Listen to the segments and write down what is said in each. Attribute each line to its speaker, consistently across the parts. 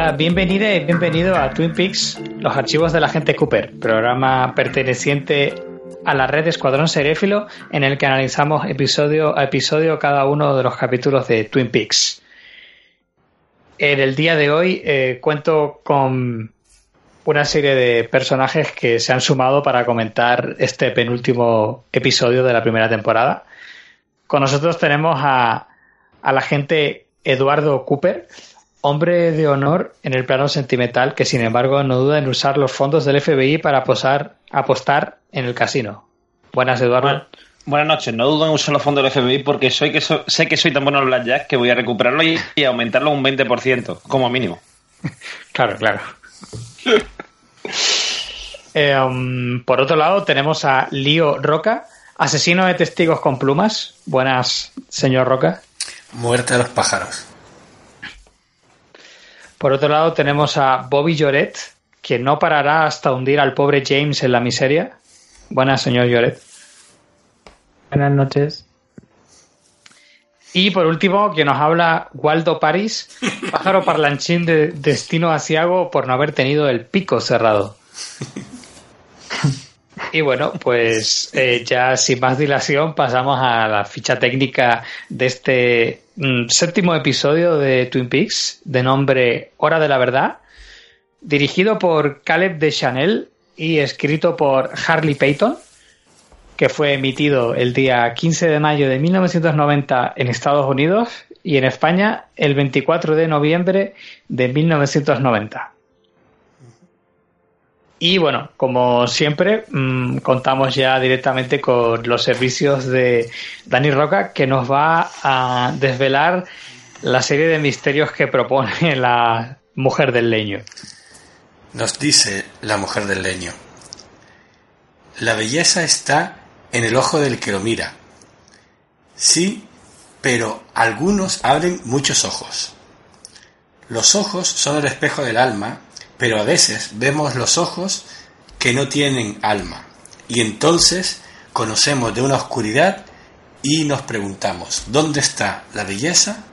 Speaker 1: Hola, bienvenida y bienvenido a Twin Peaks, los archivos de la gente Cooper, programa perteneciente a la red Escuadrón Seréfilo en el que analizamos episodio a episodio cada uno de los capítulos de Twin Peaks. En el día de hoy eh, cuento con una serie de personajes que se han sumado para comentar este penúltimo episodio de la primera temporada. Con nosotros tenemos a, a la Eduardo Cooper, hombre de honor en el plano sentimental que sin embargo no duda en usar los fondos del FBI para posar, apostar en el casino. Buenas, Eduardo.
Speaker 2: buenas noches. No dudo en usar los fondos del FBI porque soy que sé que soy tan bueno en Blackjack que voy a recuperarlo y, y aumentarlo un 20%, como mínimo.
Speaker 1: claro, claro. Eh, um, por otro lado, tenemos a Lío Roca, asesino de testigos con plumas. Buenas, señor Roca.
Speaker 3: Muerte a los pájaros.
Speaker 1: Por otro lado, tenemos a Bobby Lloret, que no parará hasta hundir al pobre James en la miseria. Buenas, señor Lloret.
Speaker 4: Buenas noches.
Speaker 1: Y por último, que nos habla Waldo Paris, pájaro parlanchín de destino asiago por no haber tenido el pico cerrado. Y bueno, pues eh, ya sin más dilación pasamos a la ficha técnica de este mm, séptimo episodio de Twin Peaks de nombre Hora de la Verdad, dirigido por Caleb de Chanel y escrito por Harley Payton, que fue emitido el día 15 de mayo de 1990 en Estados Unidos y en España el 24 de noviembre de 1990. Y bueno, como siempre, mmm, contamos ya directamente con los servicios de Dani Roca, que nos va a desvelar la serie de misterios que propone la mujer del leño.
Speaker 3: Nos dice la mujer del leño. La belleza está en el ojo del que lo mira. Sí, pero algunos abren muchos ojos. Los ojos son el espejo del alma pero a veces vemos los ojos que no tienen alma y entonces conocemos de una oscuridad y nos preguntamos, ¿dónde está la belleza?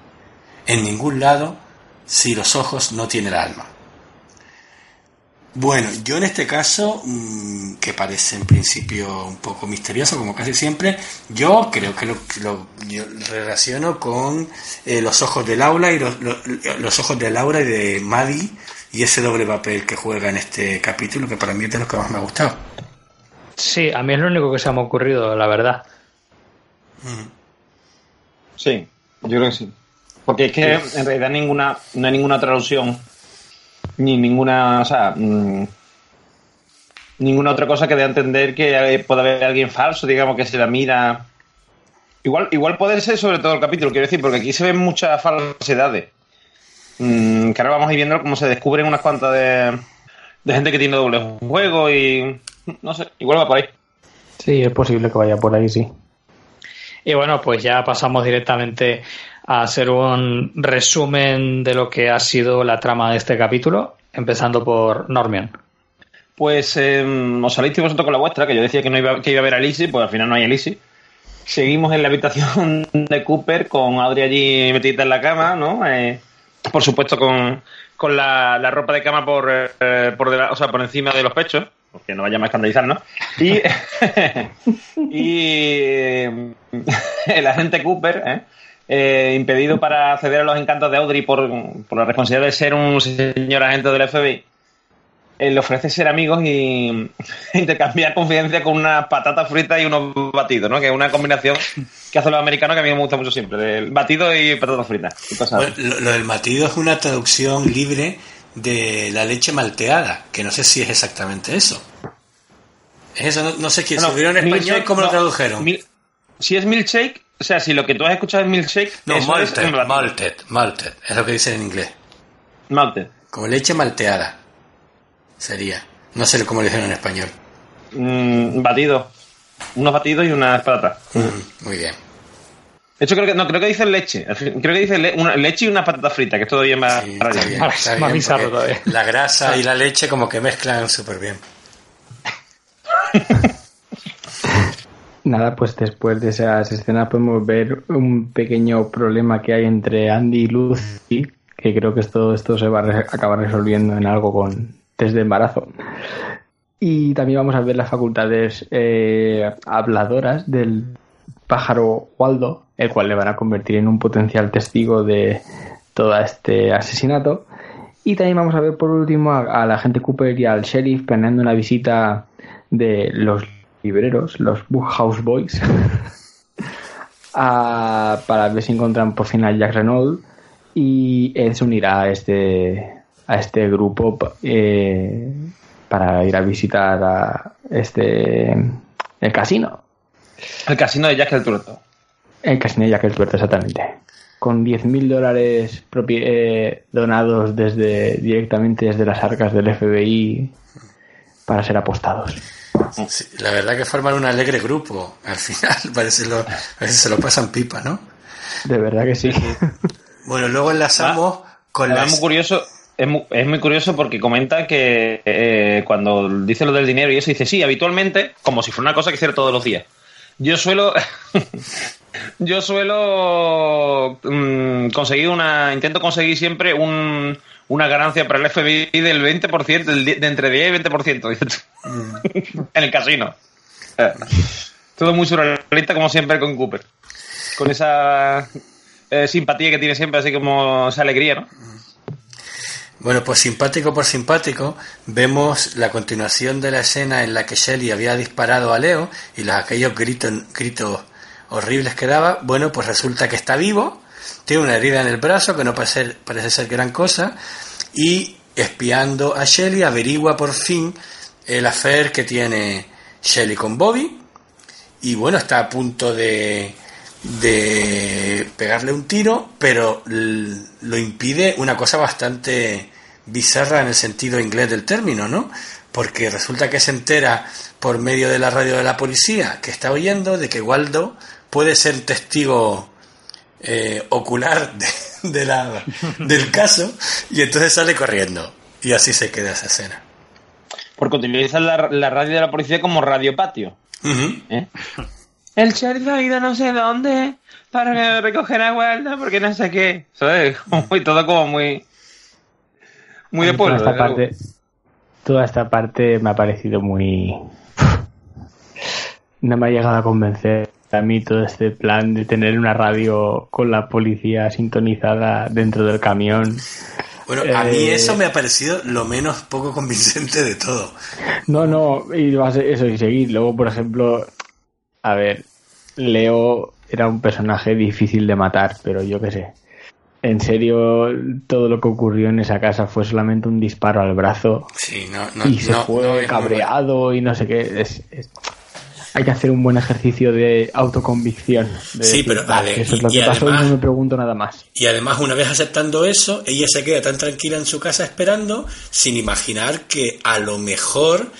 Speaker 3: En ningún lado si los ojos no tienen alma. Bueno, yo en este caso, mmm, que parece en principio un poco misterioso, como casi siempre, yo creo que lo, lo relaciono con eh, los ojos de Laura y los, los, los, ojos de Laura y de Maddie y ese doble papel que juega en este capítulo, que para mí es de los que más me ha gustado.
Speaker 1: Sí, a mí es lo único que se me ha ocurrido, la verdad.
Speaker 2: Sí, yo creo que sí. Porque es que sí. en realidad ninguna, no hay ninguna otra alusión, ni ninguna, o sea, mmm, ninguna otra cosa que dé a entender que puede haber alguien falso, digamos, que se la mira. Igual, igual puede ser sobre todo el capítulo, quiero decir, porque aquí se ven muchas falsedades. Mm, que ahora vamos a ir viendo cómo se descubren unas cuantas de, de gente que tiene doble juego y no sé, igual va por ahí.
Speaker 4: Sí, es posible que vaya por ahí, sí.
Speaker 1: Y bueno, pues ya pasamos directamente a hacer un resumen de lo que ha sido la trama de este capítulo, empezando por Normion.
Speaker 2: Pues eh, os salisteis vosotros con la vuestra, que yo decía que no iba, que iba a ver a Lizzie, pues al final no hay a Lizzie. Seguimos en la habitación de Cooper con Audrey allí metida en la cama, ¿no? Eh, por supuesto con, con la, la, ropa de cama por, eh, por, o sea, por encima de los pechos, porque no vayamos a escandalizar, ¿no? Y, y el agente Cooper, ¿eh? Eh, impedido para acceder a los encantos de Audrey por, por la responsabilidad de ser un señor agente del FBI, le ofrece ser amigos y intercambiar confidencia con unas patatas fritas y unos batidos, ¿no? Que es una combinación que hacen los americanos que a mí me gusta mucho siempre, el batido y patatas fritas.
Speaker 3: Bueno, lo, lo, del batido es una traducción libre de la leche malteada, que no sé si es exactamente eso. Es eso, no, no sé quién. Si en español, ¿cómo
Speaker 2: no,
Speaker 3: lo tradujeron?
Speaker 2: Mil, si es milkshake, o sea, si lo que tú has escuchado es milkshake,
Speaker 3: no, malted,
Speaker 2: es
Speaker 3: malted, malted, es lo que dicen en inglés.
Speaker 2: Malted.
Speaker 3: Como leche malteada. Sería. No sé cómo le dijeron en español.
Speaker 2: Mm, batido. Unos batidos y unas patatas.
Speaker 3: Mm, muy bien.
Speaker 2: De hecho, creo que, no, creo que dice leche. Creo que dice le, una, leche y una patata frita, que es todavía más,
Speaker 3: sí, está bien, está bien,
Speaker 1: más bizarro todavía.
Speaker 3: La grasa y la leche como que mezclan súper bien.
Speaker 4: Nada, pues después de esas escenas podemos ver un pequeño problema que hay entre Andy y Lucy, que creo que todo esto se va a re- acabar resolviendo en algo con test de embarazo. Y también vamos a ver las facultades eh, habladoras del pájaro Waldo, el cual le van a convertir en un potencial testigo de todo este asesinato. Y también vamos a ver por último a, al agente Cooper y al sheriff planeando una visita de los libreros, los Book House Boys, a- para ver si encuentran por fin Jack Renault y Ed se unirá a este a este grupo eh, para ir a visitar a este el casino
Speaker 2: El casino de Jack el Tuerto.
Speaker 4: el casino de Jack el Tuerto exactamente con 10.000 dólares eh, donados desde directamente desde las arcas del FBI para ser apostados
Speaker 3: Sí, la verdad que forman un alegre grupo. Al final parece lo, a veces se lo pasan pipa, ¿no?
Speaker 4: de verdad que sí
Speaker 3: Bueno, luego enlazamos con
Speaker 2: Además,
Speaker 3: las...
Speaker 2: muy curioso, es muy, es muy curioso porque comenta que eh, cuando dice lo del dinero y eso, dice, sí, habitualmente, como si fuera una cosa que hiciera todos los días. Yo suelo. yo suelo mm, conseguir una. Intento conseguir siempre un, una ganancia para el FBI del 20%, del de entre 10 y 20%. dice tú. en el casino. Todo muy surrealista, como siempre, con Cooper. Con esa eh, simpatía que tiene siempre, así como esa alegría, ¿no?
Speaker 3: Bueno, pues simpático por simpático, vemos la continuación de la escena en la que Shelly había disparado a Leo y los, aquellos gritos, gritos horribles que daba. Bueno, pues resulta que está vivo, tiene una herida en el brazo que no parece, parece ser gran cosa y espiando a Shelly averigua por fin el affair que tiene Shelly con Bobby y bueno, está a punto de, de pegarle un tiro, pero lo impide una cosa bastante bizarra en el sentido inglés del término, ¿no? Porque resulta que se entera por medio de la radio de la policía que está oyendo de que Waldo puede ser testigo eh, ocular de, de la, del caso y entonces sale corriendo y así se queda esa escena.
Speaker 2: Porque utilizan la, la radio de la policía como radio patio. ¿eh? El sheriff ha ido no sé dónde para recoger a Waldo porque no sé qué. ¿Sabes? Como muy- todo como muy. Muy de
Speaker 4: toda
Speaker 2: pueblo.
Speaker 4: esta parte toda esta parte me ha parecido muy no me ha llegado a convencer a mí todo este plan de tener una radio con la policía sintonizada dentro del camión
Speaker 3: Bueno, a mí
Speaker 4: Eh,
Speaker 3: eso me ha parecido lo menos poco convincente de todo.
Speaker 4: no no y va a ser eso y seguir luego por ejemplo a ver Leo era un personaje difícil de matar pero yo qué sé en serio todo lo que ocurrió en esa casa fue solamente un disparo al brazo
Speaker 3: Sí, no, no,
Speaker 4: y se
Speaker 3: no,
Speaker 4: fue cabreado y no sé qué. Es, es- hay que hacer un buen ejercicio de autoconvicción. de
Speaker 3: Sí, pero, a
Speaker 4: "Vale,
Speaker 3: ver,
Speaker 4: eso es lo
Speaker 3: y-
Speaker 4: que
Speaker 3: y
Speaker 4: pasó
Speaker 3: además-
Speaker 4: y no me pregunto nada más.
Speaker 3: Y además, una vez aceptando eso, ella se queda tan tranquila en su casa esperando, sin imaginar que a lo mejor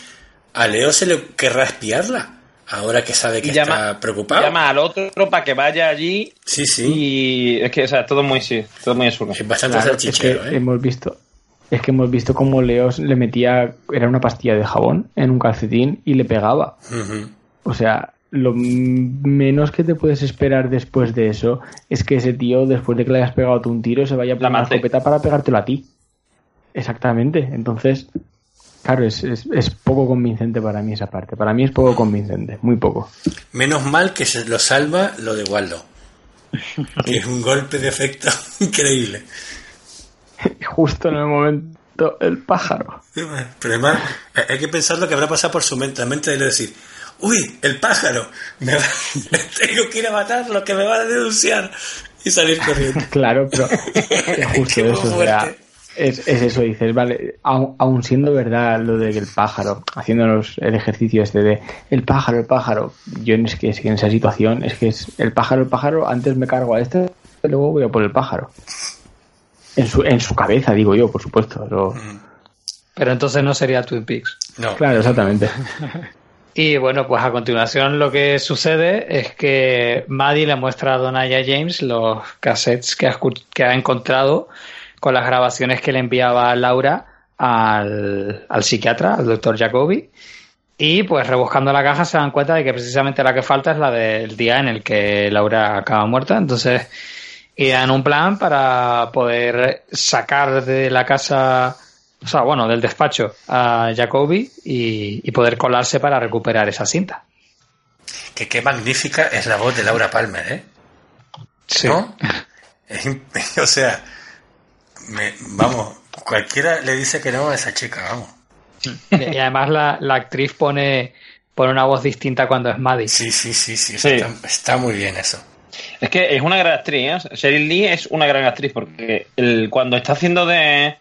Speaker 3: a Leo se le querrá espiarla. Ahora que sabe que
Speaker 2: llama,
Speaker 3: está preocupado.
Speaker 2: llama al otro para que vaya allí
Speaker 3: Sí, sí.
Speaker 2: y es que, o sea, todo muy, sí, todo muy absurdo.
Speaker 3: Es bastante
Speaker 4: Claro, es que
Speaker 3: salchichero, ¿eh?
Speaker 4: hemos visto es que hemos visto cómo Leo le metía era una pastilla de jabón en un calcetín y le pegaba. O sea, lo menos que te puedes esperar después de eso es que ese tío, después de que le hayas pegado tú un tiro, se vaya a
Speaker 2: La
Speaker 4: poner escopeta para pegártelo a ti. Exactamente. Entonces, claro, es, es, es poco convincente para mí esa parte. Para mí es poco convincente, muy poco.
Speaker 3: Menos mal que se lo salva lo de Waldo. Que es un golpe de efecto increíble.
Speaker 4: Justo en el momento, el pájaro.
Speaker 3: Pero además, hay que pensar lo que habrá pasado por su mente. La mente de decir, uy, el pájaro, me va- tengo que ir a matarlo, que me va a denunciar. Y salir corriendo.
Speaker 4: Claro, pero es justo
Speaker 3: Qué
Speaker 4: eso. o sea,
Speaker 3: fuerte.
Speaker 4: Es, es eso, dices, vale, aun, aun siendo verdad lo de que el pájaro, haciéndonos el ejercicio este de el pájaro, el pájaro, yo es que, es que en esa situación es que es el pájaro, el pájaro, antes me cargo a este, luego voy a por el pájaro. En su, en su cabeza, digo yo, por supuesto. lo-
Speaker 1: Pero entonces no sería Twin Peaks.
Speaker 3: No.
Speaker 4: Claro, exactamente.
Speaker 1: Y bueno, pues a continuación lo que sucede es que Maddie le muestra a Donaya James los cassettes que ha, que ha encontrado con las grabaciones que le enviaba Laura al, al psiquiatra, al doctor Jacobi. Y pues rebuscando la caja se dan cuenta de que precisamente la que falta es la del día en el que Laura acaba muerta. Entonces y dan un plan para poder sacar de la casa, o sea, bueno, del despacho a Jacoby y, poder colarse para recuperar esa cinta.
Speaker 3: Que qué magnífica es la voz de Laura Palmer, ¿eh?
Speaker 1: Sí.
Speaker 3: ¿No? o sea, vamos, cualquiera le dice que no a esa chica, vamos.
Speaker 1: Y además la, la actriz pone, pone una voz distinta cuando es Maddie.
Speaker 3: Sí, sí, sí, sí, Está, está, muy bien eso.
Speaker 2: Es que es una gran actriz, ¿eh? Sheryl Lee es una gran actriz porque el, cuando está haciendo de,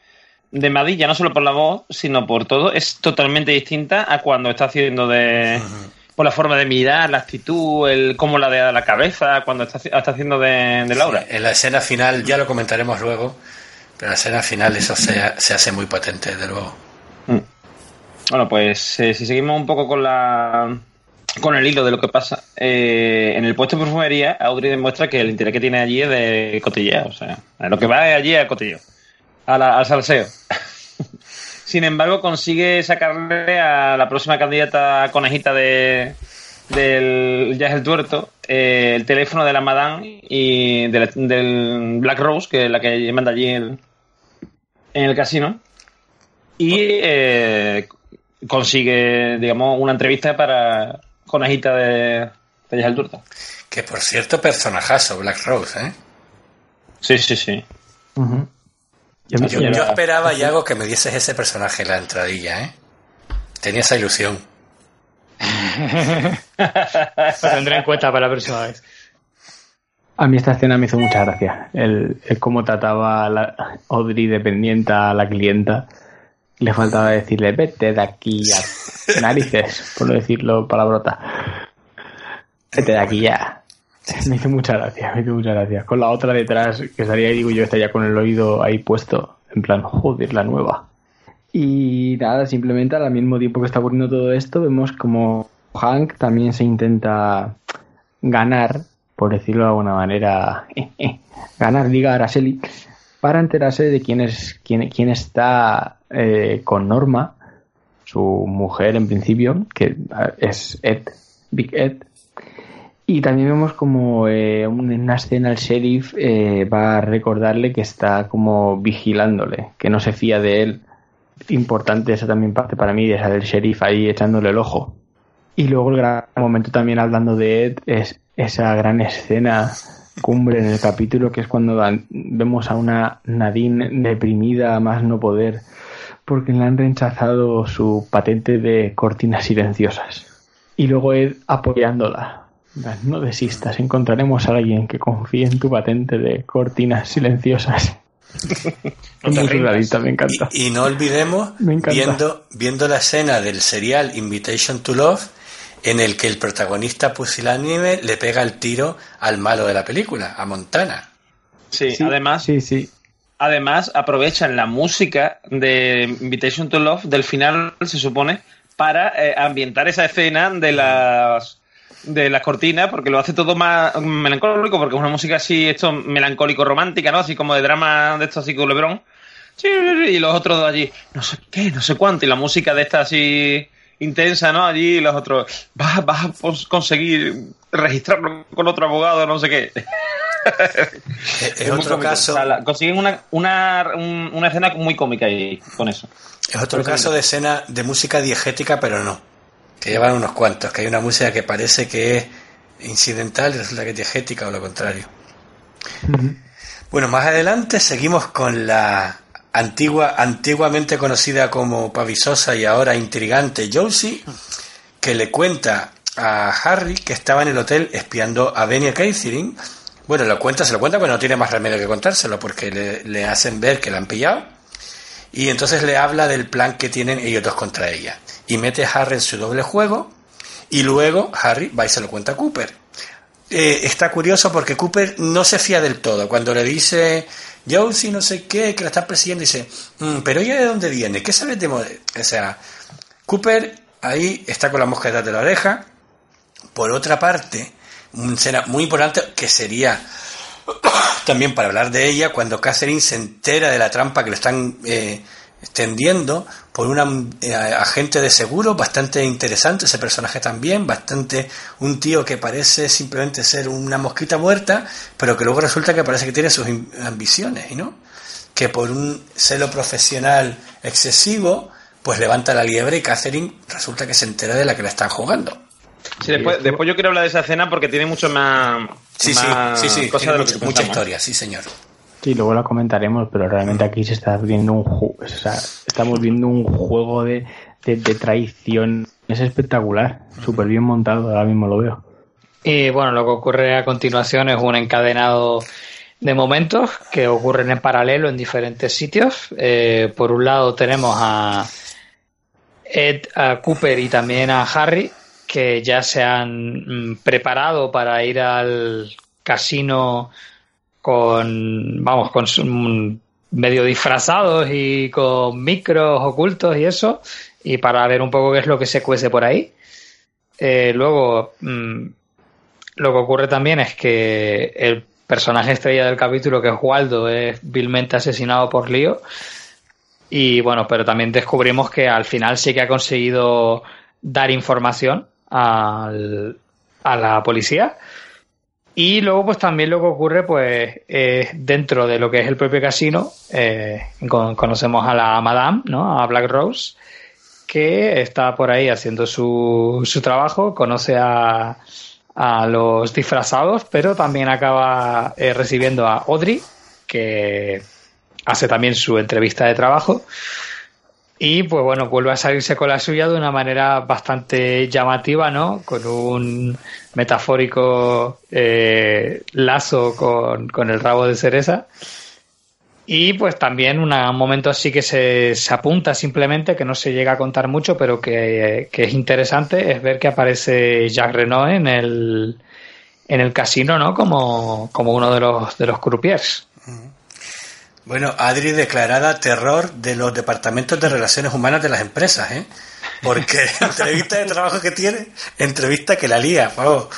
Speaker 2: de Maddie, ya no solo por la voz, sino por todo, es totalmente distinta a cuando está haciendo de... Por la forma de mirar, la actitud, el cómo la de la cabeza, cuando está, está haciendo de, Laura.
Speaker 3: en la escena final, ya lo comentaremos luego, pero la escena final eso se, se hace muy potente, de luego. Mm.
Speaker 2: Bueno, pues eh, si seguimos un poco con la con el hilo de lo que pasa, eh, en el puesto de perfumería, Audrey demuestra que el interés que tiene allí es de cotilleo. O sea, lo que va allí es cotilleo. al salseo. Sin embargo, consigue sacarle a la próxima candidata conejita de del Jazz el Tuerto eh, el teléfono de la Madame y del, Black Rose, que es la que manda allí en, el casino. Y eh, consigue, digamos, una entrevista para conejita de, de el Turta.
Speaker 3: Que por cierto, personajazo, Black Rose, ¿eh?
Speaker 2: Sí, sí, sí.
Speaker 3: Yo, esperaba, Yago, que me dieses ese personaje en la entradilla, ¿eh? Tenía esa ilusión.
Speaker 1: Lo tendré en cuenta para la próxima vez.
Speaker 4: A mí esta escena me hizo mucha gracia. El, cómo trataba a la Audrey dependiente a la clienta le faltaba decirle, vete de aquí a narices, por no decirlo palabrota. Vete de aquí ya. Me hizo mucha gracia, me hizo mucha gracia. Con la otra detrás, que estaría ahí, digo yo, estaría con el oído ahí puesto, en plan, joder, la nueva. Y nada, simplemente al mismo tiempo que está ocurriendo todo esto, vemos como Hank también se intenta ganar, por decirlo de alguna manera, ganar, diga Araceli, para enterarse de quién es quién, quién está eh, con Norma, su mujer en principio, que es Ed, Big Ed. Y también vemos como eh, en una escena el sheriff eh, va a recordarle que está como vigilándole, que no se fía de él. Importante esa también parte para mí, esa del sheriff ahí echándole el ojo. Y luego el gran momento también hablando de Ed es esa gran escena cumbre en el capítulo, que es cuando vemos a una Nadine deprimida a más no poder, porque le han rechazado su patente de cortinas silenciosas. Y luego Ed apoyándola. No desistas, encontraremos a alguien que confíe en tu patente de cortinas silenciosas. Me encanta.
Speaker 3: Y, no olvidemos, viendo, viendo la escena del serial Invitation to Love, en el que el protagonista pusilánime le pega el tiro al malo de la película, a Montana.
Speaker 2: Sí, además,
Speaker 4: sí, sí.
Speaker 2: además aprovechan la música de Invitation to Love del final, se supone, para eh, ambientar esa escena de las de las cortinas, porque lo hace todo más melancólico, porque es una música así, esto melancólico romántica, ¿no? Así como de drama de esto así con Lebron. Y los otros dos allí, no sé qué, no sé cuánto, y la música de esta así intensa, ¿no? Allí los otros, vas, vas a conseguir registrarlo con otro abogado, no sé qué.
Speaker 3: es, otro caso.
Speaker 2: consiguen una, una, una escena muy cómica ahí con eso.
Speaker 3: Es otro caso de escena de música diegética, pero no. Que llevan unos cuantos, que hay una música que parece que es incidental y resulta que es diegética o lo contrario. Bueno, más adelante seguimos con la antigua, antiguamente conocida como pavisosa y ahora intrigante Josie, que le cuenta a Harry que estaba en el hotel espiando a Benny Catherine. Bueno, lo cuenta, se lo cuenta, pero no tiene más remedio que contárselo porque le, le hacen ver que la han pillado. Y entonces le habla del plan que tienen ellos dos contra ella. Y mete a Harry en su doble juego. Y luego Harry va y se lo cuenta a Cooper. Eh, está curioso porque Cooper no se fía del todo. Cuando le dice Josie no sé qué, que la está persiguiendo, dice, mm, pero ella de dónde viene, ¿qué sabes de O sea, Cooper ahí está con la mosca detrás de la oreja. Por otra parte, escena muy importante que sería también para hablar de ella cuando Catherine se entera de la trampa que le están eh, tendiendo por un eh, agente de seguro bastante interesante, ese personaje también, bastante un tío que parece simplemente ser una mosquita muerta, pero que luego resulta que parece que tiene sus ambiciones, ¿no? Que por un celo profesional excesivo, pues levanta la liebre y Catherine resulta que se entera de la que la están jugando.
Speaker 2: Sí, después, después yo quiero hablar de esa escena porque tiene mucho más,
Speaker 3: sí, sí, sí, cosas de mucha historia, sí señor.
Speaker 4: Sí, luego la comentaremos, pero realmente aquí se está viendo un o sea, estamos viendo un juego de, traición. Es espectacular, súper bien montado, ahora mismo lo veo.
Speaker 1: Y bueno, lo que ocurre a continuación es un encadenado de momentos que ocurren en paralelo en diferentes sitios. Eh, por un lado tenemos a Ed, a Cooper y también a Harry que ya se han mm, preparado para ir al casino con, vamos, con medio disfrazados y con micros ocultos y eso, y para ver un poco qué es lo que se cuece por ahí. Eh, luego, mm, lo que ocurre también es que el personaje estrella del capítulo, que es Waldo, es vilmente asesinado por Lío. Y bueno, pero también descubrimos que al final sí que ha conseguido dar información al, a la policía y luego, pues también lo que ocurre, pues, dentro de lo que es el propio casino, eh, conocemos a la Madame, ¿no? A Black Rose, que está por ahí haciendo su, su trabajo, conoce a, a los disfrazados, pero también acaba eh, recibiendo a Audrey, que hace también su entrevista de trabajo. Y pues bueno, vuelve a salirse con la suya de una manera bastante llamativa, ¿no? Con un metafórico eh, lazo con, el rabo de cereza. Y pues también un momento así que se, se, apunta simplemente, que no se llega a contar mucho, pero que, es interesante, es ver que aparece Jacques Renault en el, en el casino, ¿no? Como, como uno de los, de los croupiers.
Speaker 3: Bueno, Adri declarada terror de los departamentos de relaciones humanas de las empresas, ¿eh? Porque entrevista de trabajo que tiene, entrevista que la lía, vamos.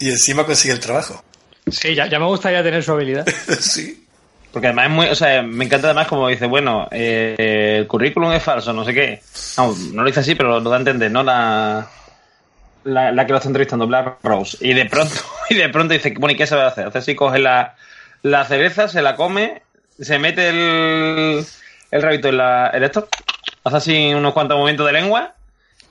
Speaker 3: Y encima consigue el trabajo.
Speaker 1: Sí, ya, ya me gustaría tener su habilidad.
Speaker 3: sí.
Speaker 2: Porque además es muy, o sea, me encanta además como dice, bueno, eh, el currículum es falso, no sé qué. No, no lo dice así, pero lo da a entender, ¿no? La, la, que lo está entrevistando, Black Rose. Y de pronto, y de pronto dice, bueno, ¿y qué se va a hacer? Hace así, coge la, la cereza, se la come, se mete el, el rabito en, la, en esto, hace así unos cuantos momentos de lengua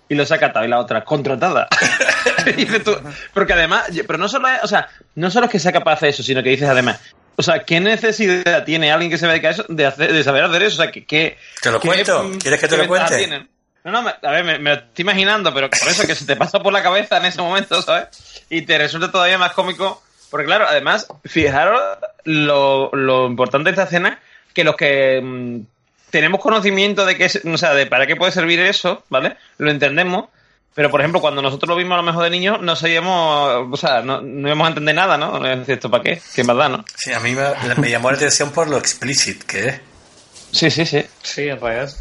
Speaker 2: y lo saca atado. Y la otra, contratada. dices tú, porque además, pero no solo es, o sea, no solo es que sea capaz de eso, sino que dices además, o sea, ¿qué necesidad tiene alguien que se dedica a eso de, hacer, de saber hacer eso? O sea, ¿qué,
Speaker 3: ¿Te lo cuento? ¿Quieres que te lo cuente?
Speaker 2: No, no, a ver, me, me, lo estoy imaginando, pero por eso que se te pasa por la cabeza en ese momento, ¿sabes? Y te resulta todavía más cómico porque claro, además, fijaros lo, lo importante de esta escena, que los que mm, tenemos conocimiento de que o sea, de para qué puede servir eso, ¿vale? Lo entendemos. Pero, por ejemplo, cuando nosotros lo vimos a lo mejor de niños, no sabíamos, o sea, no, no íbamos a entender nada, ¿no? ¿esto para qué? ¿Qué más da, no?
Speaker 3: Sí, a mí me, llamó la atención por lo explícit que es.
Speaker 2: Sí, sí, sí.
Speaker 1: Sí, en realidad.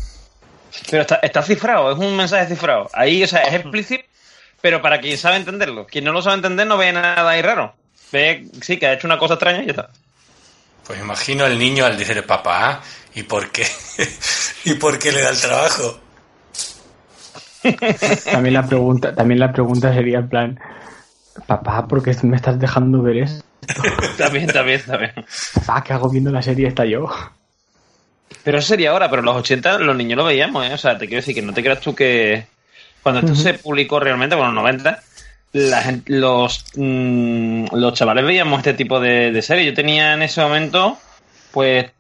Speaker 2: Pero está, está cifrado, es un mensaje cifrado. Ahí, o sea, es explícito, pero para quien sabe entenderlo. Quien no lo sabe entender no ve nada ahí raro ve, sí, que ha hecho una cosa extraña y ya está.
Speaker 3: Pues imagino al niño al decir, papá, ¿y por qué? ¿Y por qué le da el trabajo?
Speaker 4: también la pregunta, también la pregunta sería en plan, papá, ¿por qué me estás dejando ver esto?
Speaker 2: también, también, también.
Speaker 4: Papá, ¿qué hago viendo la serie esta yo?
Speaker 2: Pero eso sería ahora, pero en los 80 los niños lo veíamos, ¿eh? O sea, te quiero decir que no te creas tú que cuando esto se publicó realmente, bueno, los 90, la los, mm, los chavales veíamos este tipo de, de series. Yo tenía en ese momento, pues,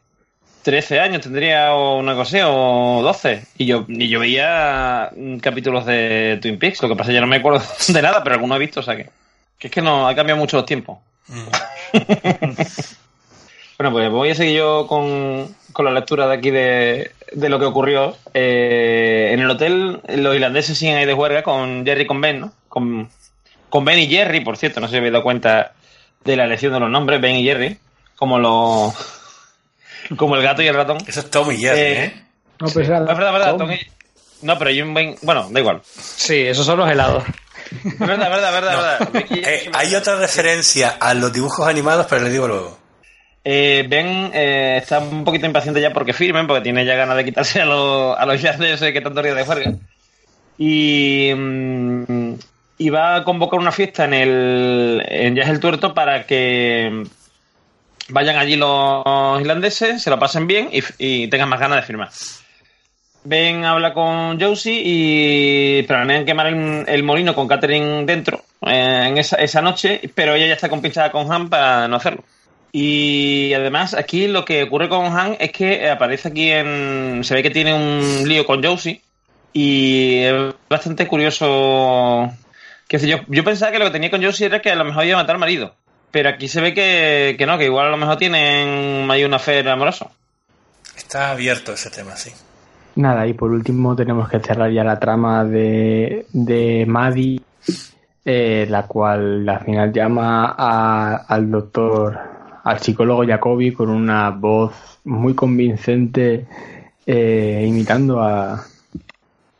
Speaker 2: 13 años tendría o una cosa o 12. Y yo, y yo veía capítulos de Twin Peaks. Lo que pasa es que ya no me acuerdo de nada, pero alguno he visto, o sea que, que es que no, ha cambiado mucho los tiempos. Mm. bueno, pues voy a seguir yo con, con la lectura de aquí de, de lo que ocurrió. Eh, en el hotel, los irlandeses siguen ahí de huelga con Jerry con Ben, ¿no? Con, con Ben y Jerry, por cierto, no sé si habéis dado cuenta de la elección de los nombres, Ben y Jerry, como los como el gato y el ratón.
Speaker 3: Eso es Tom y Jerry, ¿eh? ¿eh?
Speaker 4: No, pues es verdad,
Speaker 2: verdad, Tom. No, pero hay un Ben... Bueno, da igual.
Speaker 1: Sí, esos son los helados.
Speaker 2: Es verdad, verdad, verdad, verdad.
Speaker 3: Eh, hay otra referencia a los dibujos animados, pero le digo luego.
Speaker 2: Eh, ben eh, está un poquito impaciente ya porque firmen, porque tiene ya ganas de quitarse a, los a los irlandeses que tanto días de juerga. Y, mm, y va a convocar una fiesta en el en Jazz el Tuerto para que vayan allí los irlandeses, se lo pasen bien y, tengan más ganas de firmar. Ben habla con Josie y planean quemar el, el molino con Catherine dentro eh, en esa, esa noche, pero ella ya está compinchada con Han para no hacerlo. Y además, aquí lo que ocurre con Han es que aparece aquí en. Se ve que tiene un lío con Josie. Y es bastante curioso. Que yo, yo pensaba que lo que tenía con Josie era que a lo mejor iba a matar al marido. Pero aquí se ve que, que no, que igual a lo mejor tienen ahí una fe amorosa.
Speaker 3: Está abierto ese tema, sí.
Speaker 4: Nada, y por último tenemos que cerrar ya la trama de, de Maddie, eh, la cual al final llama a- al doctor, al psicólogo Jacobi con una voz muy convincente, eh, imitando a,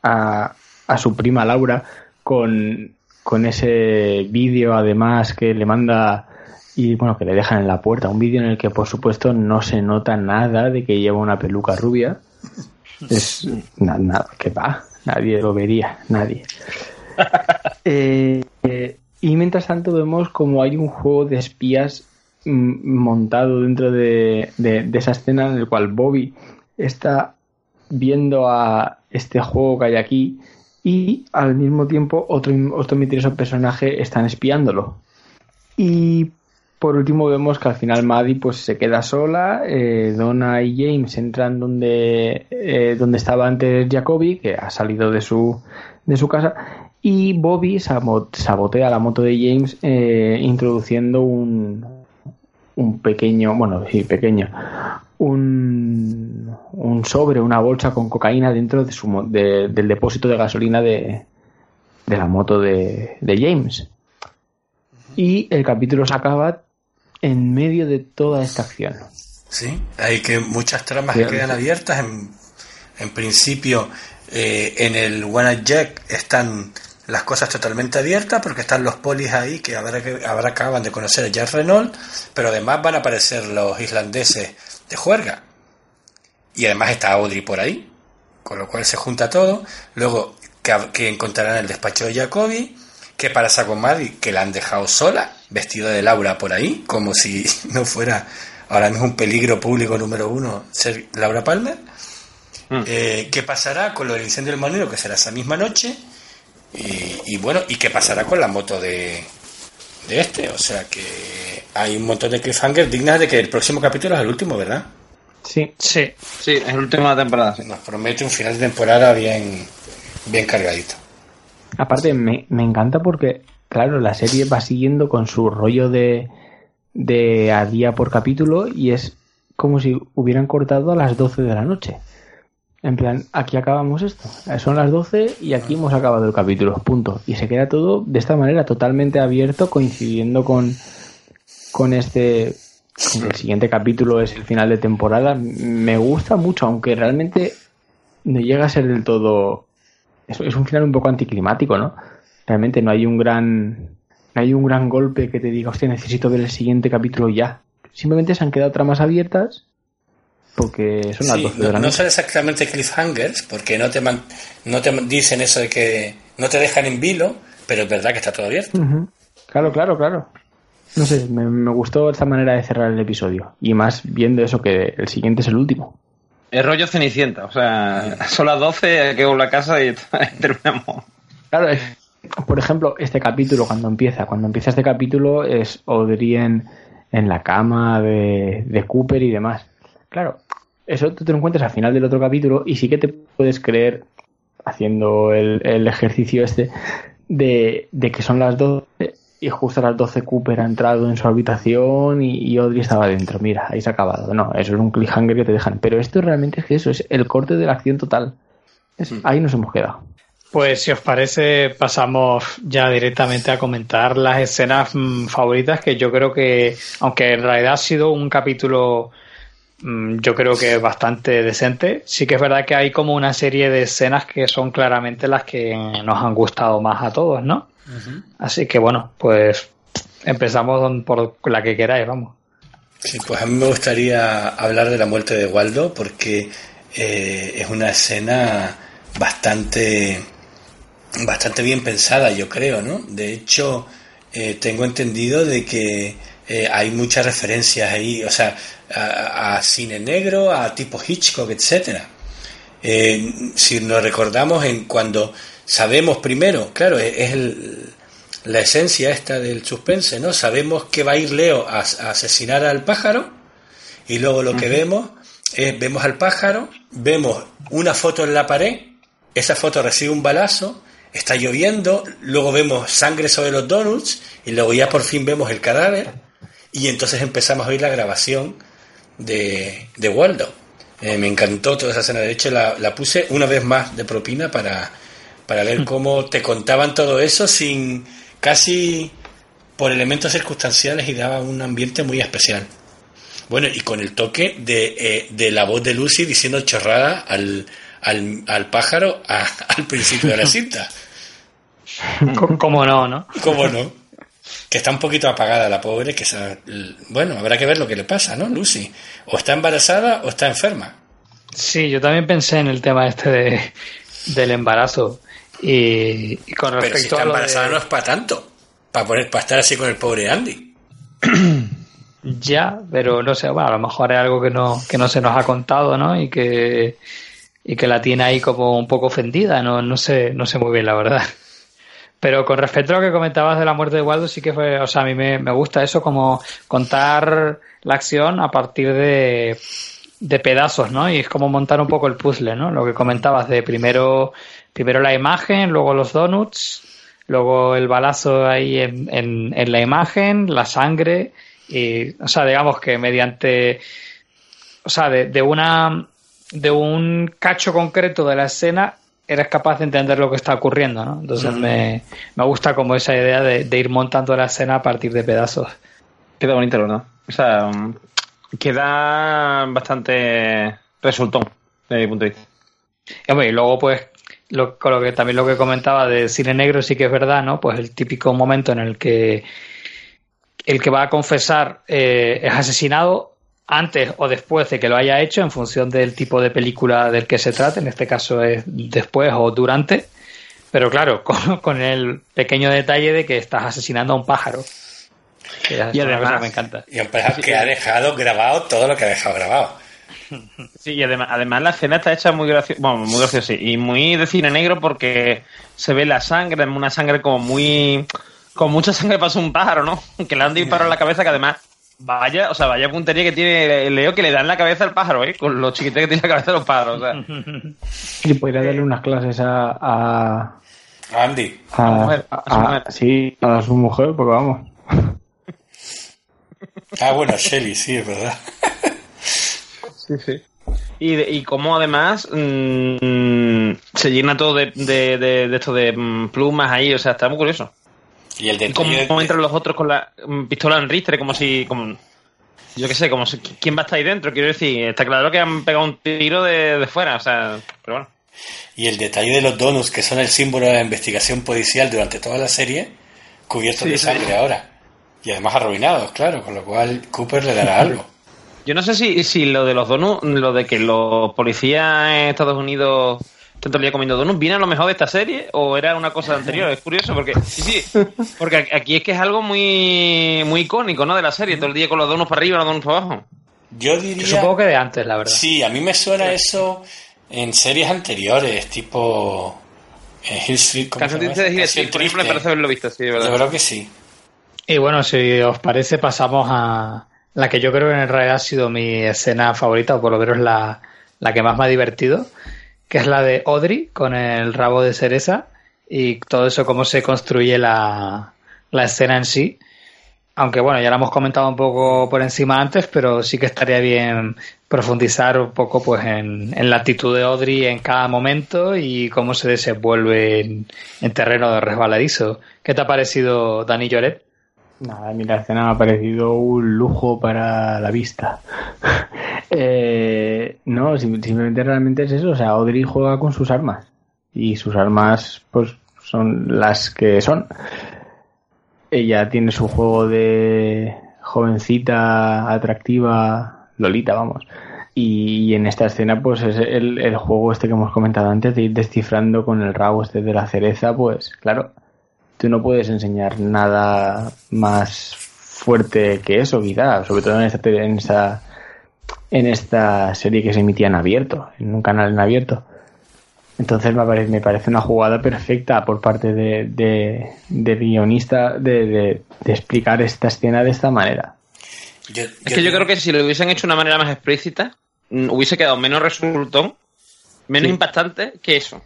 Speaker 4: a, a su prima Laura, con, con ese vídeo además que le manda y bueno, que le dejan en la puerta, un vídeo en el que por supuesto no se nota nada de que lleva una peluca rubia. Es na- nada, que va, nadie lo vería, nadie. Eh, eh, y mientras tanto vemos como hay un juego de espías mm, montado dentro de, de- de esa escena en el cual Bobby está viendo a este juego que hay aquí y al mismo tiempo otro, otro misterioso personaje están espiándolo. Y por último vemos que al final Maddie pues se queda sola, eh, Donna y James entran donde, eh, donde estaba antes Jacoby, que ha salido de su, de su casa, y Bobby sabotea la moto de James eh, introduciendo un, un pequeño, bueno, sí, pequeño, un, un sobre, una bolsa con cocaína dentro de su, de- del depósito de gasolina de, de la moto de, de James. Y el capítulo se acaba en medio de toda esta acción.
Speaker 3: Sí, hay que muchas tramas que quedan abiertas. En, en principio, eh, en el One Jack están las cosas totalmente abiertas porque están los polis ahí que ahora, que ahora acaban de conocer a Jack Renault, pero además van a aparecer los irlandeses de juerga. Y además está Audrey por ahí, con lo cual se junta todo. Luego que, que encontrarán el despacho de Jacobi, que pasa con Maddie, que la han dejado sola, vestida de Laura por ahí, como si no fuera ahora mismo un peligro público número uno ser Laura Palmer.
Speaker 2: Mm.
Speaker 3: Eh, ¿Qué pasará con lo del incendio del molino, que será esa misma noche? Y, y bueno, ¿y qué pasará con la moto de, de este? O sea que hay un montón de cliffhangers dignas de que el próximo capítulo es el último, ¿verdad?
Speaker 4: Sí,
Speaker 1: Sí,
Speaker 2: Sí, es la última temporada. sí.
Speaker 3: Nos promete un final de temporada bien, bien cargadito.
Speaker 4: Aparte, me, me encanta porque, claro, la serie va siguiendo con su rollo de, de a día por capítulo y es como si hubieran cortado a las 12 de la noche. En plan, aquí acabamos esto. Son las 12 y aquí hemos acabado el capítulo. Punto. Y se queda todo de esta manera totalmente abierto, coincidiendo con, con este. el siguiente capítulo es el final de temporada. Me gusta mucho, aunque realmente no llega a ser del todo. Es, es un final un poco anticlimático, ¿no? Realmente no hay un gran. No hay un gran golpe que te diga, hostia, necesito ver el siguiente capítulo ya. Simplemente se han quedado tramas abiertas porque son las
Speaker 3: Sí,
Speaker 4: 12 de
Speaker 3: no,
Speaker 4: la
Speaker 3: no
Speaker 4: noche.
Speaker 3: son exactamente cliffhangers, porque no te, man- no te dicen eso de que no te dejan en vilo, pero es verdad que está todo abierto.
Speaker 4: Claro, claro, claro. No sé, me, me gustó esta manera de cerrar el episodio. Y más viendo eso que el siguiente es el último.
Speaker 2: Es rollo Cenicienta, o sea, son las 12, hay que volver a casa y terminamos.
Speaker 4: Claro, es- por ejemplo, este capítulo cuando empieza, cuando empieza este capítulo es Audrey en, en la cama de, de Cooper y demás. Claro, eso tú te lo encuentras al final del otro capítulo y sí que te puedes creer, haciendo el, el ejercicio este, de, de que son las 12 y justo a las 12 Cooper ha entrado en su habitación y, y Audrey estaba dentro. Mira, ahí se ha acabado. No, eso es un cliffhanger que te dejan. Pero esto realmente es que eso es el corte de la acción total. Es- ahí nos hemos quedado.
Speaker 1: Pues si os parece, pasamos ya directamente a comentar las escenas mm, favoritas que yo creo que, aunque en realidad ha sido un capítulo yo creo que bastante decente, sí que es verdad que hay como una serie de escenas que son claramente las que nos han gustado más a todos, ¿no? Así que bueno, pues empezamos por la que queráis, vamos.
Speaker 3: Sí, pues a mí me gustaría hablar de la muerte de Waldo porque eh, es una escena bastante bastante bien pensada, yo creo, ¿no? De hecho, eh, tengo entendido de que eh, hay muchas referencias ahí, o sea, a, cine negro, a tipo Hitchcock, etcétera. si nos recordamos en cuando sabemos primero, claro, es la esencia esta del suspense, ¿no? Sabemos que va a ir Leo a, asesinar al pájaro y luego lo que vemos es, vemos al pájaro, vemos una foto en la pared, esa foto recibe un balazo, está lloviendo, luego vemos sangre sobre los donuts y luego ya por fin vemos el cadáver y entonces empezamos a oír la grabación de, de Waldo. Eh, me encantó toda esa escena, de hecho la, la puse una vez más de propina para, para ver cómo te contaban todo eso sin casi por elementos circunstanciales y daba un ambiente muy especial. Bueno, y con el toque de, eh, de la voz de Lucy diciendo chorrada al, al, al pájaro al principio de la cinta.
Speaker 1: ¿Cómo no, no?
Speaker 3: ¿Cómo no? Que está un poquito apagada la pobre, que bueno, habrá que ver lo que le pasa, ¿no, Lucy? O está embarazada o está enferma.
Speaker 1: Sí, yo también pensé en el tema este de, del embarazo. Y, con respecto
Speaker 3: Pero si está embarazada no es para tanto, para, poner, para estar así con el pobre Andy.
Speaker 1: ya, pero no sé, bueno, a lo mejor es algo que no, que no se nos ha contado, ¿no? Y que, y que la tiene ahí como un poco ofendida, no, no sé, no sé muy bien la verdad. Pero con respecto a lo que comentabas de la muerte de Waldo, sí que fue, o sea, a mí me, me gusta eso, como contar la acción a partir de, de pedazos, ¿no? Y es como montar un poco el puzzle, ¿no? Lo que comentabas de primero primero la imagen, luego los donuts, luego el balazo ahí en, en, la imagen, la sangre, y, o sea, digamos que mediante, o sea, de, una, de un cacho concreto de la escena, eres capaz de entender lo que está ocurriendo, ¿no? Entonces me, me, gusta como esa idea de, ir montando la escena a partir de pedazos.
Speaker 2: Queda bonito, ¿verdad? O sea, queda bastante resultón, desde mi punto de vista.
Speaker 1: Y luego, pues, lo, con lo que también lo que comentaba de cine negro sí que es verdad, ¿no? Pues el típico momento en el que el que va a confesar eh, es asesinado antes o después de que lo haya hecho en función del tipo de película del que se trate, en este caso es después o durante, pero claro, con, el pequeño detalle de que estás asesinando a un pájaro.
Speaker 3: y además, me encanta. Y un pájaro que ha dejado grabado todo lo que ha dejado grabado.
Speaker 2: Sí, y además, además la escena está hecha muy graciosa, bueno, muy graciosa, y muy de cine negro porque se ve la sangre, una sangre como muy... Con mucha sangre pasa un pájaro, ¿no? Que le han disparado en la cabeza, que además Vaya, o sea, vaya puntería que tiene el Leo que le dan la cabeza al pájaro, ¿eh? Con lo chiquito que tiene la cabeza de los pájaros, o sea.
Speaker 4: Y podría darle unas clases a... a...
Speaker 3: Andy.
Speaker 4: A, a, mujer, a, su mujer. Sí, a su mujer, porque vamos.
Speaker 3: Ah, bueno, Shelly, sí, es verdad.
Speaker 2: Sí, sí. Y, y cómo además mmm, se llena todo de, de, de, esto de mm, plumas ahí, o sea, está muy curioso.
Speaker 3: Y el de
Speaker 2: cómo entran los otros con la mm, pistola en ristre, como si. Como, yo qué sé, como si, quién va a estar ahí dentro, quiero decir, está claro que han pegado un tiro de, de fuera, o sea, pero bueno.
Speaker 3: Y el detalle de los donuts, que son el símbolo de la investigación policial durante toda la serie, cubiertos de sangre ahora. Y además arruinados, claro, con lo cual Cooper le dará algo.
Speaker 2: Yo no sé si, si lo de los donuts, lo de que los policías en Estados Unidos todo el día comiendo donuts, ¿viene a lo mejor de esta serie o era una cosa anterior? Es curioso porque sí, sí, porque aquí es que es algo muy muy icónico, ¿no? De la serie, todo el día con los donuts para arriba, los donuts para abajo.
Speaker 3: Yo diría.
Speaker 1: supongo que de antes, la verdad.
Speaker 3: Sí, a mí me suena eso en series anteriores, tipo. Eh, Hill Street.
Speaker 2: ¿cómo se llama? de Hill por ejemplo, me parece haberlo visto, sí, de verdad.
Speaker 3: Yo creo que sí.
Speaker 1: Y bueno, si os parece, pasamos a, la que yo creo que en realidad ha sido mi escena favorita, o por lo menos la, la que más me ha divertido, que es la de Audrey con el rabo de cereza y todo eso, cómo se construye la, la escena en sí. Aunque bueno, ya la hemos comentado un poco por encima antes, pero sí que estaría bien profundizar un poco pues en, en la actitud de Audrey en cada momento y cómo se desenvuelve en, en terreno de resbaladizo. ¿Qué te ha parecido, Dani Lloret?
Speaker 4: Nada, a mí la escena me ha parecido un lujo para la vista. Eh, no, simplemente realmente es eso. O sea, Audrey juega con sus armas. Y sus armas, pues, son las que son. Ella tiene su juego de jovencita, atractiva, Lolita, vamos. Y, en esta escena, pues es el, el, juego este que hemos comentado antes de ir descifrando con el rabo este de la cereza, pues claro, tú no puedes enseñar nada más fuerte que eso, quizá, sobre todo en esta, en esta, en esta serie que se emitía en abierto, en un canal en abierto. Entonces me parece, me parece una jugada perfecta por parte de, de, del guionista de, de, explicar esta escena de esta manera.
Speaker 2: es que yo creo que si lo hubiesen hecho de una manera más explícita, mm, hubiese quedado menos resultón, menos impactante que eso.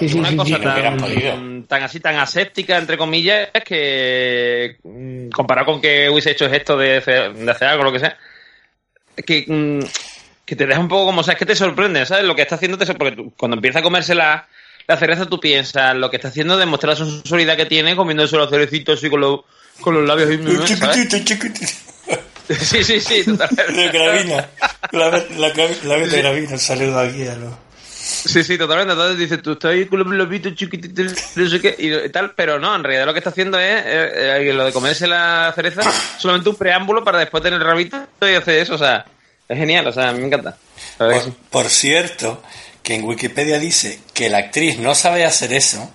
Speaker 2: Sí, sí, una cosa tan, tan, así, tan aséptica, entre comillas, que mm, comparado con que hubiese hecho esto de, de hacer algo, lo que sea, que, mm, que te deja un poco como, ¿sabes? Que te sorprende, ¿sabes? Lo que está haciendo, te porque cuando empieza a comerse la, cereza, tú piensas, lo que está haciendo es demostrar la sensualidad que tiene comiendo los cerecitos así con, los con los labios. Y,
Speaker 3: chiquitito.
Speaker 2: Sí, sí, sí, totalmente.
Speaker 3: De gravina. La, la, la, la de gravina, saludo aquí a los...
Speaker 2: Sí, sí, totalmente. Entonces dices, tú estás ahí con los lobitos chiquititos, no sé qué, y tal, pero no, en realidad lo que está haciendo es, eh, lo de comerse la cereza, solamente un preámbulo para después tener el rabito y hacer eso, o sea, es genial, o sea, me encanta.
Speaker 3: Por, cierto, que en Wikipedia dice que la actriz no sabe hacer eso,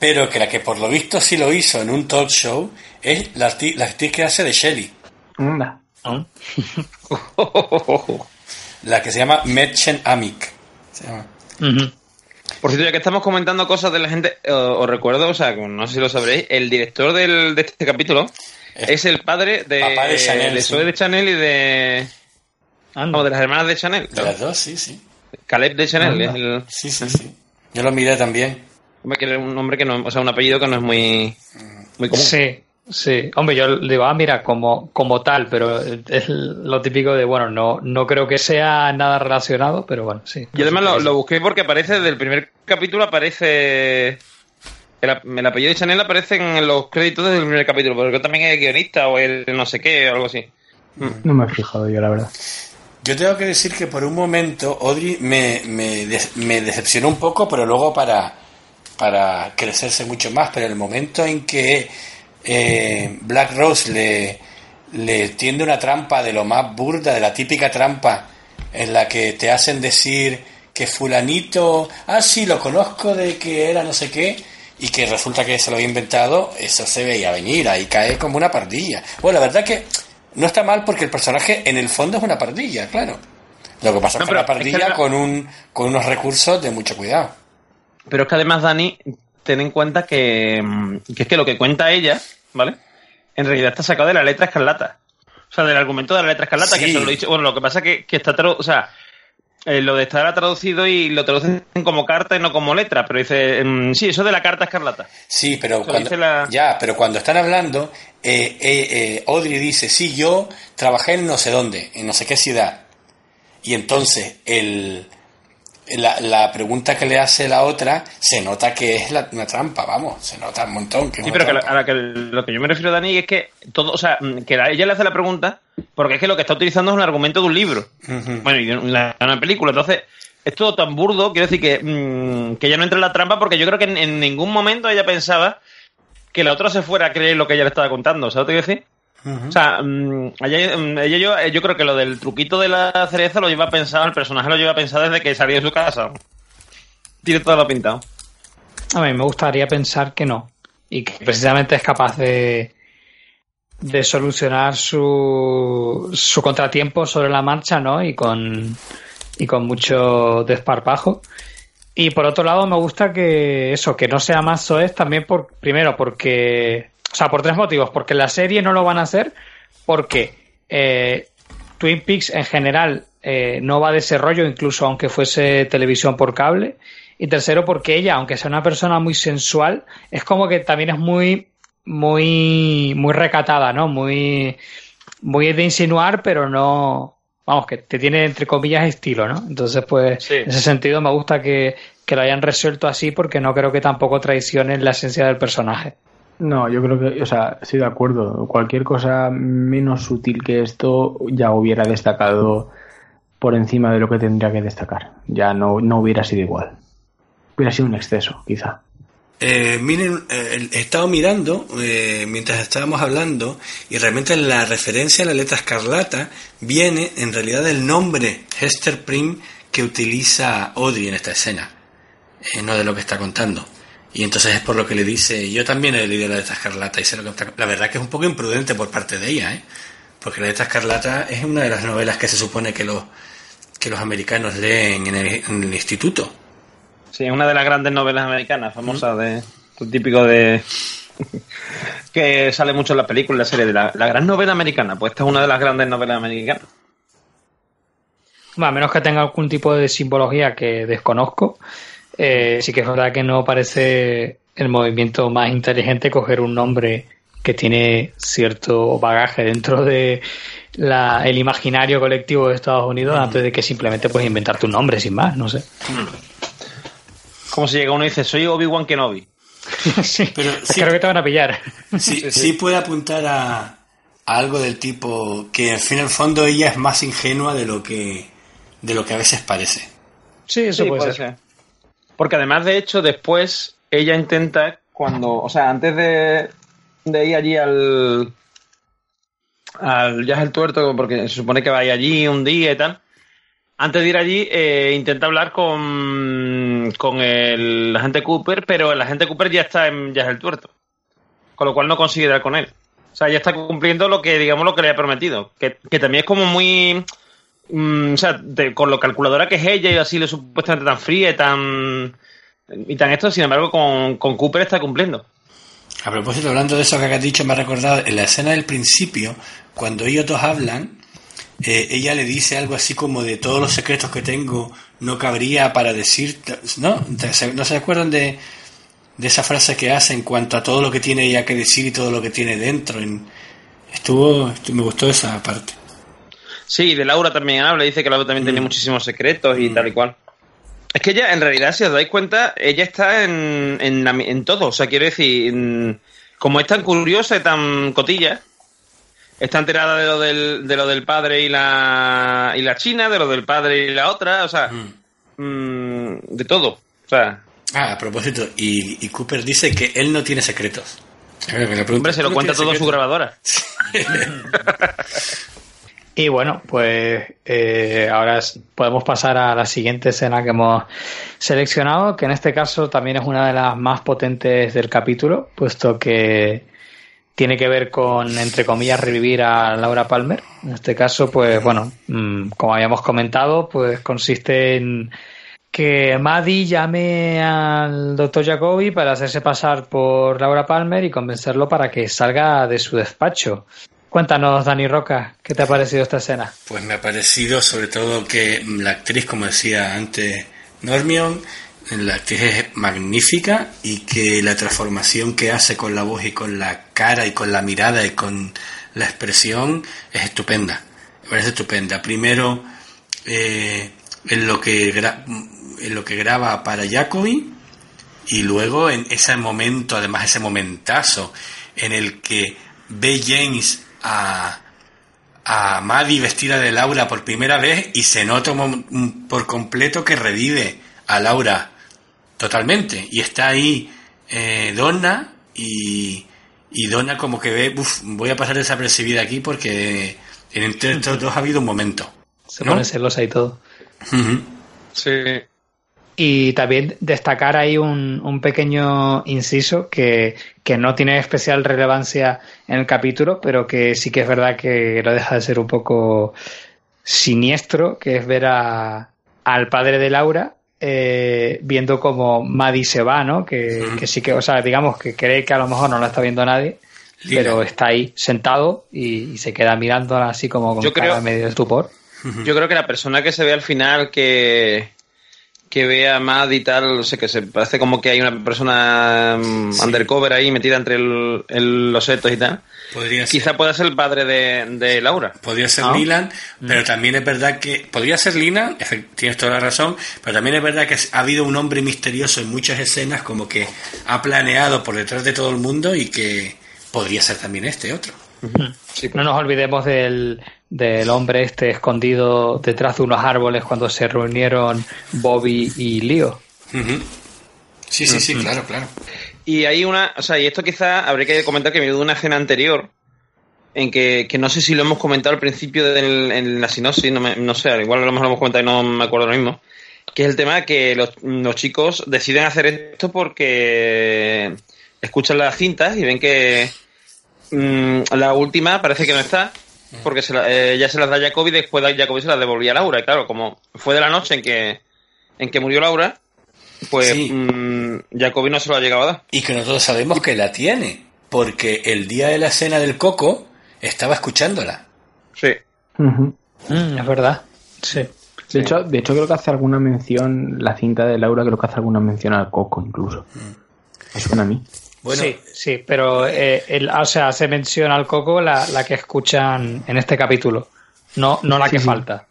Speaker 3: pero que la que por lo visto sí lo hizo en un talk show es la, actriz que hace de Shelly. la que se llama Metchen
Speaker 2: Por cierto, ya que estamos comentando cosas de la gente, os, recuerdo, o sea, no sé si lo sabréis, el director del, de este capítulo es, el padre de,
Speaker 3: de Chanel,
Speaker 2: de, de Chanel y de o de las hermanas de Chanel.
Speaker 3: De las dos, sí, sí.
Speaker 2: Caleb de Chanel.
Speaker 3: Sí, sí, sí. Yo lo miré también.
Speaker 2: Hombre, que un nombre que no, o sea, un apellido que no es muy, muy común.
Speaker 1: Sí, sí. Hombre, yo digo, ah, mira, como, como tal, pero es lo típico de, bueno, no, no creo que sea nada relacionado, pero bueno, sí.
Speaker 2: Yo además lo, busqué porque aparece, desde el primer capítulo aparece... El, el, apellido de Chanel aparece en los créditos del primer capítulo, porque también es guionista o el no sé qué o algo así.
Speaker 4: No me he fijado yo, la verdad.
Speaker 3: Yo tengo que decir que por un momento Audrey me, me, me decepcionó un poco, pero luego para, para crecerse mucho más. Pero el momento en que eh, Black Rose le, le tiende una trampa de lo más burda, de la típica trampa en la que te hacen decir que fulanito, ah, sí, lo conozco de que era no sé qué, y que resulta que se lo había inventado, eso se veía venir, ahí cae como una pardilla. Bueno, la verdad que no está mal porque el personaje en el fondo es una pardilla, claro. Lo que pasa es que es una pardilla con, un, con unos recursos de mucho cuidado.
Speaker 2: Pero es que además, Dani, ten en cuenta que, mm, que es que lo que cuenta ella, ¿vale? En realidad está sacado de la letra escarlata. O sea, del argumento de la letra escarlata, que eso lo dice. Bueno, lo que pasa es que, que está. O sea, eh, lo de estar traducido y lo traducen como carta y no como letra, pero dice, mm, sí, eso de la carta escarlata.
Speaker 3: Sí, pero cuando, ya, pero cuando están hablando, eh, eh, Audrey dice, sí, yo trabajé en no sé dónde, en no sé qué ciudad. Y entonces el, la, la, pregunta que le hace la otra se nota que es una trampa, vamos, se nota un montón.
Speaker 2: sí, pero que, a que lo que yo me refiero, Dani, es que todo, o sea, que ella le hace la pregunta porque es que lo que está utilizando es un argumento de un libro. Bueno, y una, una, película. Entonces, es todo tan burdo, quiero decir que, mm, que ella no entra en la trampa porque yo creo que en, ningún momento ella pensaba que la otra se fuera a creer lo que ella le estaba contando, ¿sabes lo que quiero decir? O sea, mm, ella, mm, ella, yo, eh, yo creo que lo del truquito de la cereza lo lleva a pensar, el personaje lo lleva a pensar desde que salió de su casa. Tiene todo lo pintado.
Speaker 1: A mí me gustaría pensar que no. Y que precisamente es capaz de, de solucionar su, su contratiempo sobre la marcha, ¿no? Y con, y con mucho desparpajo. Y por otro lado, me gusta que eso, que no sea más soez también por, primero, porque o sea, por tres motivos. Porque la serie no lo van a hacer, porque eh, Twin Peaks en general eh, no va de ese rollo, incluso aunque fuese televisión por cable. Y tercero, porque ella, aunque sea una persona muy sensual, es como que también es muy, muy, muy recatada, ¿no? Muy, muy de insinuar, pero no, vamos, que te tiene entre comillas estilo, ¿no? Entonces, pues, en ese sentido me gusta que, que, lo hayan resuelto así porque no creo que tampoco traicionen la esencia del personaje.
Speaker 4: No, yo creo que, o sea, estoy de acuerdo. Cualquier cosa menos sutil que esto ya hubiera destacado por encima de lo que tendría que destacar. Ya no, no hubiera sido igual. Hubiera sido un exceso, quizá.
Speaker 3: eh, miren, eh, he estado mirando eh, mientras estábamos hablando y realmente la referencia a la letra escarlata viene en realidad del nombre Hester Prim que utiliza Audrey en esta escena, eh, no de lo que está contando. Y entonces es por lo que le dice, yo también he leído la letra escarlata y sé lo que está... La verdad que es un poco imprudente por parte de ella, ¿eh? porque la letra escarlata es una de las novelas que se supone que los, que los americanos leen en el, en el instituto.
Speaker 2: Sí, es una de las grandes novelas americanas, famosas de típico de que sale mucho en las películas, en la serie de la, la gran novela americana. Pues esta es una de las grandes novelas americanas.
Speaker 1: Bueno, a menos que tenga algún tipo de simbología que desconozco, eh, sí que es verdad que no parece el movimiento más inteligente coger un nombre que tiene cierto bagaje dentro de la, el imaginario colectivo de Estados Unidos antes de que simplemente puedes inventarte un nombre sin más, no sé.
Speaker 2: Como si llega uno y dice, soy Obi-Wan Kenobi.
Speaker 1: sí,
Speaker 3: Pero sí-
Speaker 1: que creo que te van a pillar.
Speaker 3: Sí, sí puede apuntar a, a algo del tipo que al fin y al fondo ella es más ingenua de lo que de lo que a veces parece.
Speaker 1: Sí, eso
Speaker 2: Sí,
Speaker 1: puede,
Speaker 2: puede
Speaker 1: ser.
Speaker 2: ser. Porque además, de hecho, después ella intenta, cuando, o sea, antes de, de ir allí al, al ya es el tuerto, porque se supone que va a ir allí un día y tal, antes de ir allí eh, intenta hablar con, con el agente Cooper, pero el agente Cooper ya está en ya es el tuerto, con lo cual no consigue dar con él. O sea, ya está cumpliendo lo que, digamos, lo que le ha prometido, que, que también es como muy... Mm, o sea, de- con lo calculadora que es ella y así lo supuestamente tan fría y tan y tan esto, sin embargo, con, con Cooper está cumpliendo.
Speaker 3: A propósito, hablando de eso que has dicho, me ha recordado en la escena del principio, cuando ellos dos hablan, eh, ella le dice algo así como de todos los secretos que tengo no cabría para decir, ¿no? ¿No se acuerdan de, de esa frase que hace en cuanto a todo lo que tiene ella que decir y todo lo que tiene dentro? En- estuvo, estu- me gustó esa parte.
Speaker 2: Sí, de Laura también habla, dice que Laura también tiene muchísimos secretos y tal y cual. Es que ella, en realidad, si os dais cuenta, ella está en, en, la- en todo. O sea, quiero decir, en- como es tan curiosa y tan cotilla, está enterada de lo del, de lo del padre y la, y la china, de lo del padre y la otra, o sea, mm, de todo. O sea,
Speaker 3: Ah, a propósito, y, y Cooper dice que él no tiene secretos. A ver, me lo pregunto,
Speaker 2: hombre, se lo
Speaker 3: ¿tú no
Speaker 2: cuenta todo su grabadora.
Speaker 1: Y bueno, pues eh, ahora podemos pasar a la siguiente escena que hemos seleccionado, que en este caso también es una de las más potentes del capítulo, puesto que tiene que ver con, entre comillas, revivir a Laura Palmer. En este caso, pues bueno, mm, como habíamos comentado, pues consiste en que Maddie llame al doctor Jacobi para hacerse pasar por Laura Palmer y convencerlo para que salga de su despacho. Cuéntanos, Dani Roca, ¿qué te ha parecido esta escena?
Speaker 3: Pues me ha parecido sobre todo que la actriz, como decía antes Normion, la actriz es magnífica y que la transformación que hace con la voz y con la cara y con la mirada y con la expresión es estupenda. Me parece estupenda. Primero, eh, en, lo que en lo que graba para Jacobi y luego en ese momento, además ese momentazo en el que ve James a, a Maddie vestida de Laura por primera vez y se nota por completo que revive a Laura totalmente. Y está ahí eh, Donna y, y Donna como que ve, "Uf, voy a pasar desapercibida aquí porque entre estos dos ha habido un momento.
Speaker 1: Se pone celosa y todo.
Speaker 2: Sí.
Speaker 1: Y también destacar ahí un, un pequeño inciso que, que no tiene especial relevancia en el capítulo, pero que sí que es verdad que lo deja de ser un poco siniestro, que es ver a, al padre de Laura eh, viendo como Maddie se va, ¿no? Que, que sí que, o sea, digamos que cree que a lo mejor no lo está viendo nadie,
Speaker 3: Lila.
Speaker 1: pero está ahí sentado y, y se queda mirando así como con
Speaker 2: Yo
Speaker 1: cara
Speaker 2: creo-
Speaker 1: medio de estupor.
Speaker 2: Yo creo que la persona que se ve al final que, que ve a Mad y tal, no sé, que se parece como que hay una persona mm,
Speaker 3: Sí.
Speaker 2: undercover ahí metida entre el- el- los setos y tal.
Speaker 3: Podría ser.
Speaker 2: Quizá pueda ser el padre de, de Laura.
Speaker 3: Podría ser
Speaker 1: Ah.
Speaker 3: Leland, pero también es verdad que. Podría ser Lina, efe- tienes toda la razón, pero también es verdad que ha habido un hombre misterioso en muchas escenas, como que ha planeado por detrás de todo el mundo y que podría ser también este otro.
Speaker 1: No nos olvidemos del, del hombre este escondido detrás de unos árboles cuando se reunieron Bobby y Leo.
Speaker 3: Sí, sí, sí, claro, claro.
Speaker 2: Y hay una, o sea, y esto quizá habría que comentar que me dio una escena anterior, en que, que, no sé si lo hemos comentado al principio del, en la sinopsis, no, me, no sé, igual a lo mejor lo hemos comentado y no me acuerdo lo mismo, que es el tema de que los, los chicos deciden hacer esto porque escuchan las cintas y ven que mmm, la última parece que no está, porque se la, eh, ya se las da Jacobi y después Jacobi se las devolvía a Laura. Y claro, como fue de la noche en que, en que murió Laura, pues
Speaker 3: Sí.
Speaker 2: mmm, Jacobi no se lo ha llegado a dar.
Speaker 3: Y que nosotros sabemos que la tiene, porque el día de la cena del coco estaba escuchándola.
Speaker 2: Sí.
Speaker 1: Mm, es verdad. Sí.
Speaker 4: De, hecho, de hecho, creo que hace alguna mención, la cinta de Laura, creo que hace alguna mención al coco incluso. Me suena a mí.
Speaker 3: Bueno,
Speaker 1: sí, sí, pero eh, el, o sea, se menciona al coco la, la que escuchan en este capítulo, no, no la que
Speaker 4: sí.
Speaker 1: falta.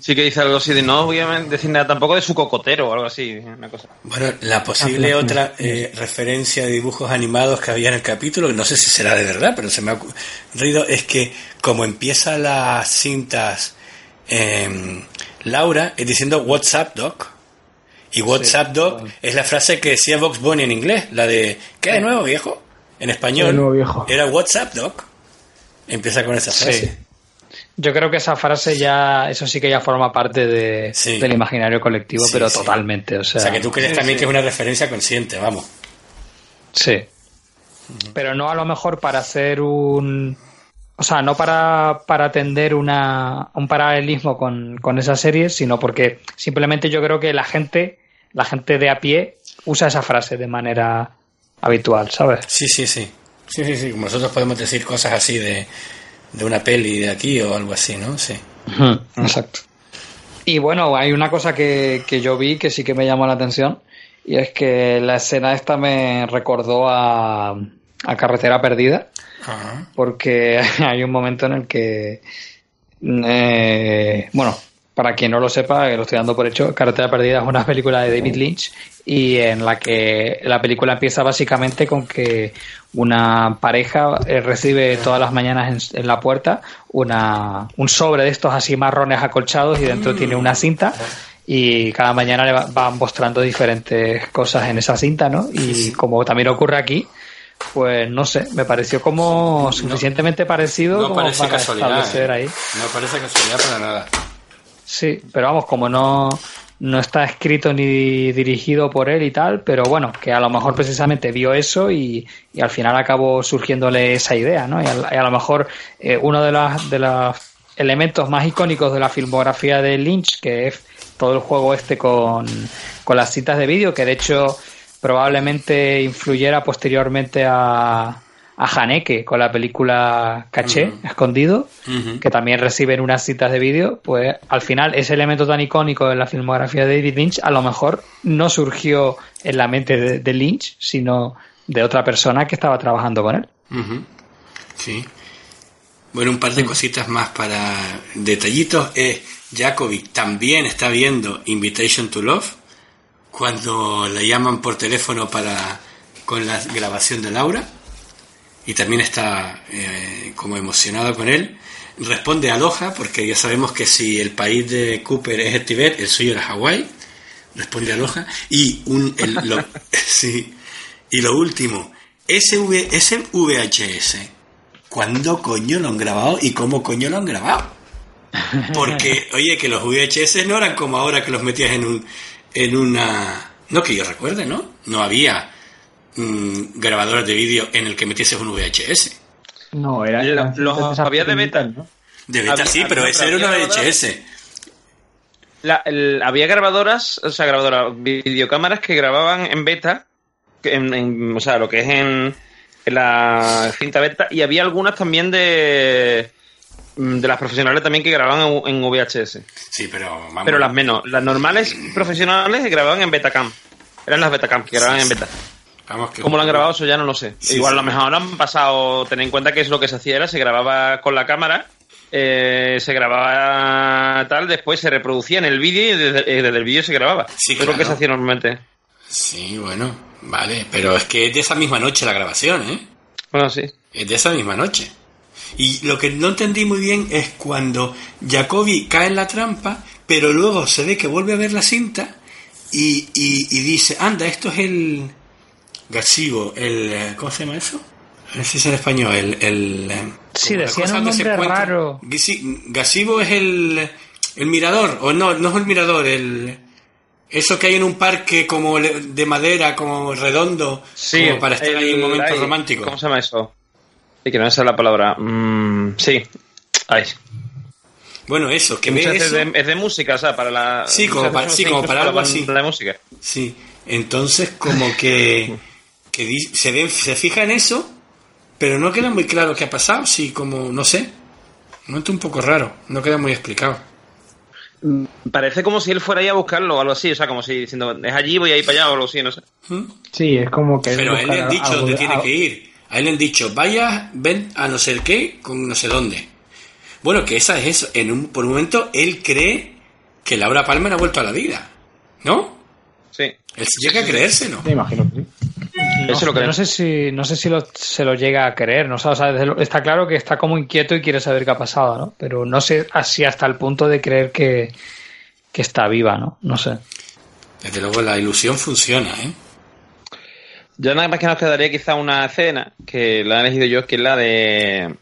Speaker 2: Sí que dice algo así de no voy a decir nada tampoco de su cocotero o algo así, una cosa.
Speaker 3: Bueno, la posible
Speaker 4: Ah,
Speaker 3: otra eh, referencia de dibujos animados que había en el capítulo, no sé si será de verdad, pero se me ha ocurrido, es que como empieza las cintas em, Laura es diciendo WhatsApp Doc. Y WhatsApp Doc es la frase que decía Vox Bunny en inglés, la de ¿qué de nuevo viejo? En español
Speaker 4: De nuevo, viejo.
Speaker 3: era WhatsApp Doc. Empieza con esa frase.
Speaker 1: Sí. Yo creo que esa frase ya, eso sí que ya forma parte de,
Speaker 3: Sí.
Speaker 1: del imaginario colectivo,
Speaker 3: Sí,
Speaker 1: pero
Speaker 3: sí.
Speaker 1: totalmente. O
Speaker 3: O
Speaker 1: sea,
Speaker 3: que tú crees
Speaker 2: sí,
Speaker 3: también
Speaker 2: sí.
Speaker 3: que es una referencia consciente, vamos.
Speaker 1: Sí. Pero no a lo mejor para hacer un. O sea, no para, para atender una, un paralelismo con, con esa serie, sino porque simplemente yo creo que la gente, la gente de a pie, usa esa frase de manera habitual, ¿sabes?
Speaker 3: Sí, sí, sí. Sí, sí, sí. Como nosotros podemos decir cosas así de, de una peli de aquí o algo así, ¿no? Sí.
Speaker 1: Exacto. Y bueno, hay una cosa que, que yo vi que sí que me llamó la atención, y es que la escena esta me recordó a, a Carretera Perdida.
Speaker 3: Ajá.
Speaker 1: porque hay un momento en el que, eh, bueno, para quien no lo sepa, que lo estoy dando por hecho, Carretera Perdida es una película de David Lynch y en la que la película empieza básicamente con que una pareja eh, recibe todas las mañanas en, en la puerta una, un sobre de estos así marrones acolchados y dentro tiene una cinta y cada mañana le va- van mostrando diferentes cosas en esa cinta, ¿no? Y como también ocurre aquí, pues no sé, me pareció como suficientemente parecido
Speaker 3: No
Speaker 1: como
Speaker 3: parece
Speaker 1: para
Speaker 3: casualidad.
Speaker 1: establecer
Speaker 3: ¿eh?
Speaker 1: ahí.
Speaker 3: No parece casualidad para nada.
Speaker 1: Sí, pero vamos, como no, no está escrito ni dirigido por él y tal, pero bueno, que a lo mejor precisamente vio eso y, y al final acabó surgiéndole esa idea, ¿no? Y a, lo mejor eh, uno de los de los elementos más icónicos de la filmografía de Lynch, que es todo el juego este con, con las citas de vídeo, que de hecho probablemente influyera posteriormente a, a Haneke con la película Caché, Escondido, que también reciben unas citas de vídeo, pues al final ese elemento tan icónico de la filmografía de David Lynch a lo mejor no surgió en la mente de, de Lynch, sino de otra persona que estaba trabajando con él.
Speaker 3: Sí. Bueno, un par de cositas más para detallitos. Es Jacobi también está viendo Invitation to Love cuando le llaman por teléfono para con la grabación de Laura y también está eh, como emocionado con él. Responde Aloha porque ya sabemos que si el país de Cooper es el Tibet, el suyo era Hawái. Responde Aloha y un el- lo, sí. y lo último, ese, V- ese VHS ¿Cuándo coño lo han grabado y cómo coño lo han grabado? Porque, oye, que los VHS no eran como ahora que los metías en un en una no que yo recuerde, ¿no? No había mm, grabadores de vídeo en el que metieses un VHS.
Speaker 4: No, era. Eran
Speaker 2: los había de beta.
Speaker 4: ¿no?
Speaker 3: De beta
Speaker 2: Había-
Speaker 3: sí, pero ese era una VHS.
Speaker 2: La- el- había grabadoras, o sea, grabadoras, videocámaras que grababan en beta, que en, en- o sea, lo que es en, en la cinta beta, y había algunas también de de las profesionales también que grababan en, VHS.
Speaker 3: Sí, pero vamos.
Speaker 2: Pero las menos. Las normales profesionales grababan en Betacam. Eran las Betacam que grababan en beta.
Speaker 3: Vamos que
Speaker 2: ¿Cómo lo han grabado? Eso ya no lo sé.
Speaker 3: Sí,
Speaker 2: Igual
Speaker 3: sí.
Speaker 2: a lo mejor han pasado. Ten en cuenta que es lo que se hacía era se grababa con la cámara, eh, se grababa tal, después se reproducía en el vídeo y desde, eh, desde el vídeo se grababa.
Speaker 3: Sí,
Speaker 2: es lo que
Speaker 3: claro.
Speaker 2: se hacía normalmente.
Speaker 3: Sí, bueno, vale, pero es que es de esa misma noche la grabación, ¿eh?
Speaker 2: Bueno, sí.
Speaker 3: Es de esa misma noche. Y lo que no entendí muy bien es cuando Jacobi cae en la trampa, pero luego se ve que vuelve a ver la cinta y, y- y dice, anda, esto es el... Gasivo, el... eh, ¿Cómo se llama eso? No sé si es en español, el... el eh,
Speaker 1: Sí,
Speaker 3: la
Speaker 1: decían un nombre raro.
Speaker 3: Gasivo es el... El mirador, o no, no es el mirador, el... Eso que hay en un parque como le- de madera, como redondo, como para estar ahí en
Speaker 2: el-
Speaker 3: momentos
Speaker 2: ay,
Speaker 3: románticos.
Speaker 2: ¿Cómo se llama eso? Sí, que no me sale la palabra. Mm, sí. Ay.
Speaker 3: Bueno, eso, que
Speaker 2: Que
Speaker 3: ve eso...
Speaker 2: es de, es de música, o sea, para la.
Speaker 3: Sí, como para- sí, como para algo
Speaker 2: la
Speaker 3: así.
Speaker 2: de música.
Speaker 3: Sí, entonces como que, que se, ve- se fija en eso, pero no queda muy claro qué ha pasado, sí, como, no sé, un momento un poco raro, no queda muy explicado.
Speaker 2: Parece como si él fuera ahí a buscarlo o algo así, o sea, como si diciendo, es allí, voy a ir para allá o algo así, no sé.
Speaker 3: ¿Mm?
Speaker 4: Sí, es como que.
Speaker 3: Pero a él le han dicho dónde
Speaker 4: de-
Speaker 3: tiene
Speaker 4: algo-
Speaker 3: que ir, a él le han dicho, vaya, ven a no sé qué, con no sé dónde. Bueno, que esa es eso, en un, por un momento él cree que Laura Palmer ha vuelto a la vida, ¿no?
Speaker 2: Sí.
Speaker 3: Él llega a creérselo.
Speaker 4: Me imagino que sí.
Speaker 1: No,
Speaker 2: Eso lo
Speaker 1: yo no sé si, no sé si lo- se lo llega a creer, ¿no? O sea, o sea, desde lo- está claro que está como inquieto y quiere saber qué ha pasado, ¿no? Pero no sé así hasta el punto de creer que, que está viva, ¿no? No sé.
Speaker 3: Desde luego la ilusión funciona, ¿eh?
Speaker 2: Ya nada más que nos quedaría quizá una escena que la he elegido yo, que es la de.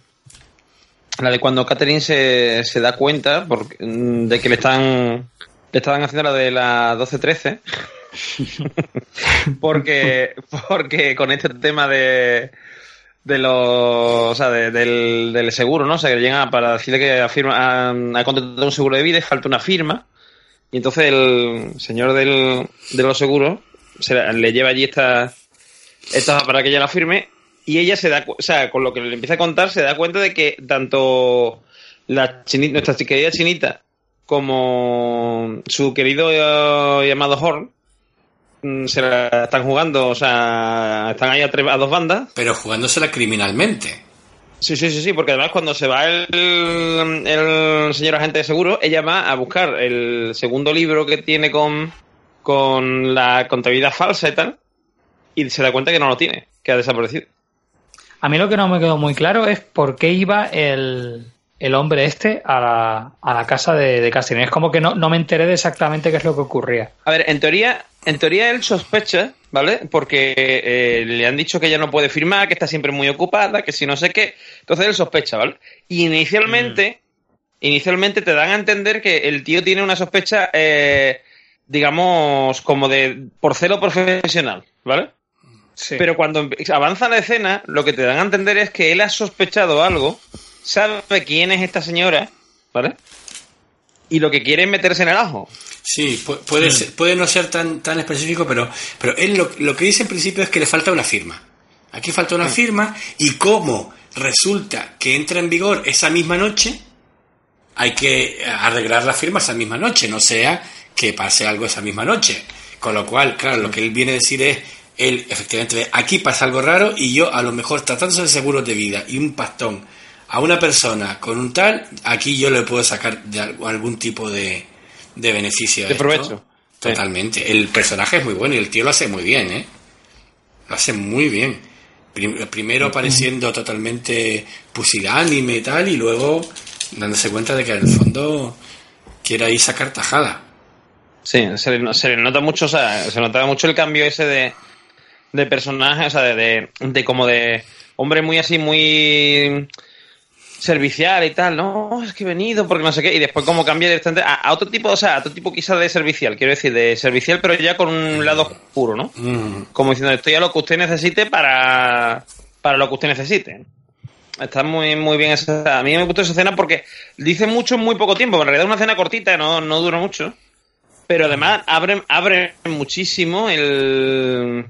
Speaker 2: La de cuando Catherine se, se da cuenta porque, mm, de que le están. Le estaban haciendo la de la 12-13. porque, porque con este tema de. De los. O sea, de- del, del seguro, ¿no? O sea, que llegan para decirle que afirma, ha, ha contratado un seguro de vida y falta una firma. Y entonces el señor del, de los seguros se le lleva allí esta, esta para que ella la firme y ella se da, o sea, con lo que le empieza a contar se da cuenta de que tanto la nuestra querida chinita como su querido eh, y amado Horn se la están jugando, o sea, están ahí a, tres- a dos bandas.
Speaker 3: Pero jugándosela criminalmente.
Speaker 2: Sí, sí, sí, sí, porque además cuando se va el, el señor agente de seguro, ella va a buscar el segundo libro que tiene con, con la contabilidad falsa y tal, y se da cuenta que no lo tiene, que ha desaparecido.
Speaker 1: A mí lo que no me quedó muy claro es por qué iba el, el hombre este a la, a la casa de, de. Es como que no, no me enteré de exactamente qué es lo que ocurría.
Speaker 2: A ver, en teoría, en teoría él sospecha, ¿vale? Porque eh, le han dicho que ella no puede firmar, que está siempre muy ocupada, que si no sé qué. Entonces él sospecha, ¿vale? Y inicialmente, inicialmente te dan a entender que el tío tiene una sospecha, eh, digamos, como de por celo profesional, ¿vale?
Speaker 1: Sí.
Speaker 2: Pero cuando avanza la escena, lo que te dan a entender es que él ha sospechado algo, sabe quién es esta señora, ¿vale? Y lo que quiere es meterse en el ajo.
Speaker 3: Sí, pu- puede, ser- puede no ser tan, tan específico, pero, pero él lo, lo que dice en principio es que le falta una firma. Aquí falta una firma y como resulta que entra en vigor esa misma noche, hay que arreglar la firma esa misma noche, no sea que pase algo esa misma noche. Con lo cual, claro, lo que él viene a decir es, él efectivamente aquí pasa algo raro y yo a lo mejor tratándose de seguros de vida y un pastón a una persona con un tal, aquí yo le puedo sacar de al- algún tipo de, de beneficio.
Speaker 2: De
Speaker 3: esto.
Speaker 2: provecho.
Speaker 3: Totalmente. El personaje es muy bueno y el tío lo hace muy bien, ¿eh? Lo hace muy bien. Prim- primero pareciendo totalmente pusilánime y tal, y luego dándose cuenta de que en el fondo quiere ahí sacar tajada.
Speaker 2: Sí, se le, se le nota mucho, o sea, se notaba mucho el cambio ese de, de personaje, o sea, de, de, de como de hombre muy así, muy servicial y tal, no, es que he venido porque no sé qué, y después como cambia directamente a, a otro tipo, o sea, a otro tipo quizá de servicial, quiero decir, de servicial, pero ya con un lado oscuro, ¿no?
Speaker 3: Mm.
Speaker 2: Como diciendo, estoy a lo que usted necesite para, para lo que usted necesite. Está muy, muy bien esa. A mí me gustó esa escena porque dice mucho en muy poco tiempo. En realidad es una escena cortita, no, no dura mucho. Pero además abre, abre muchísimo el.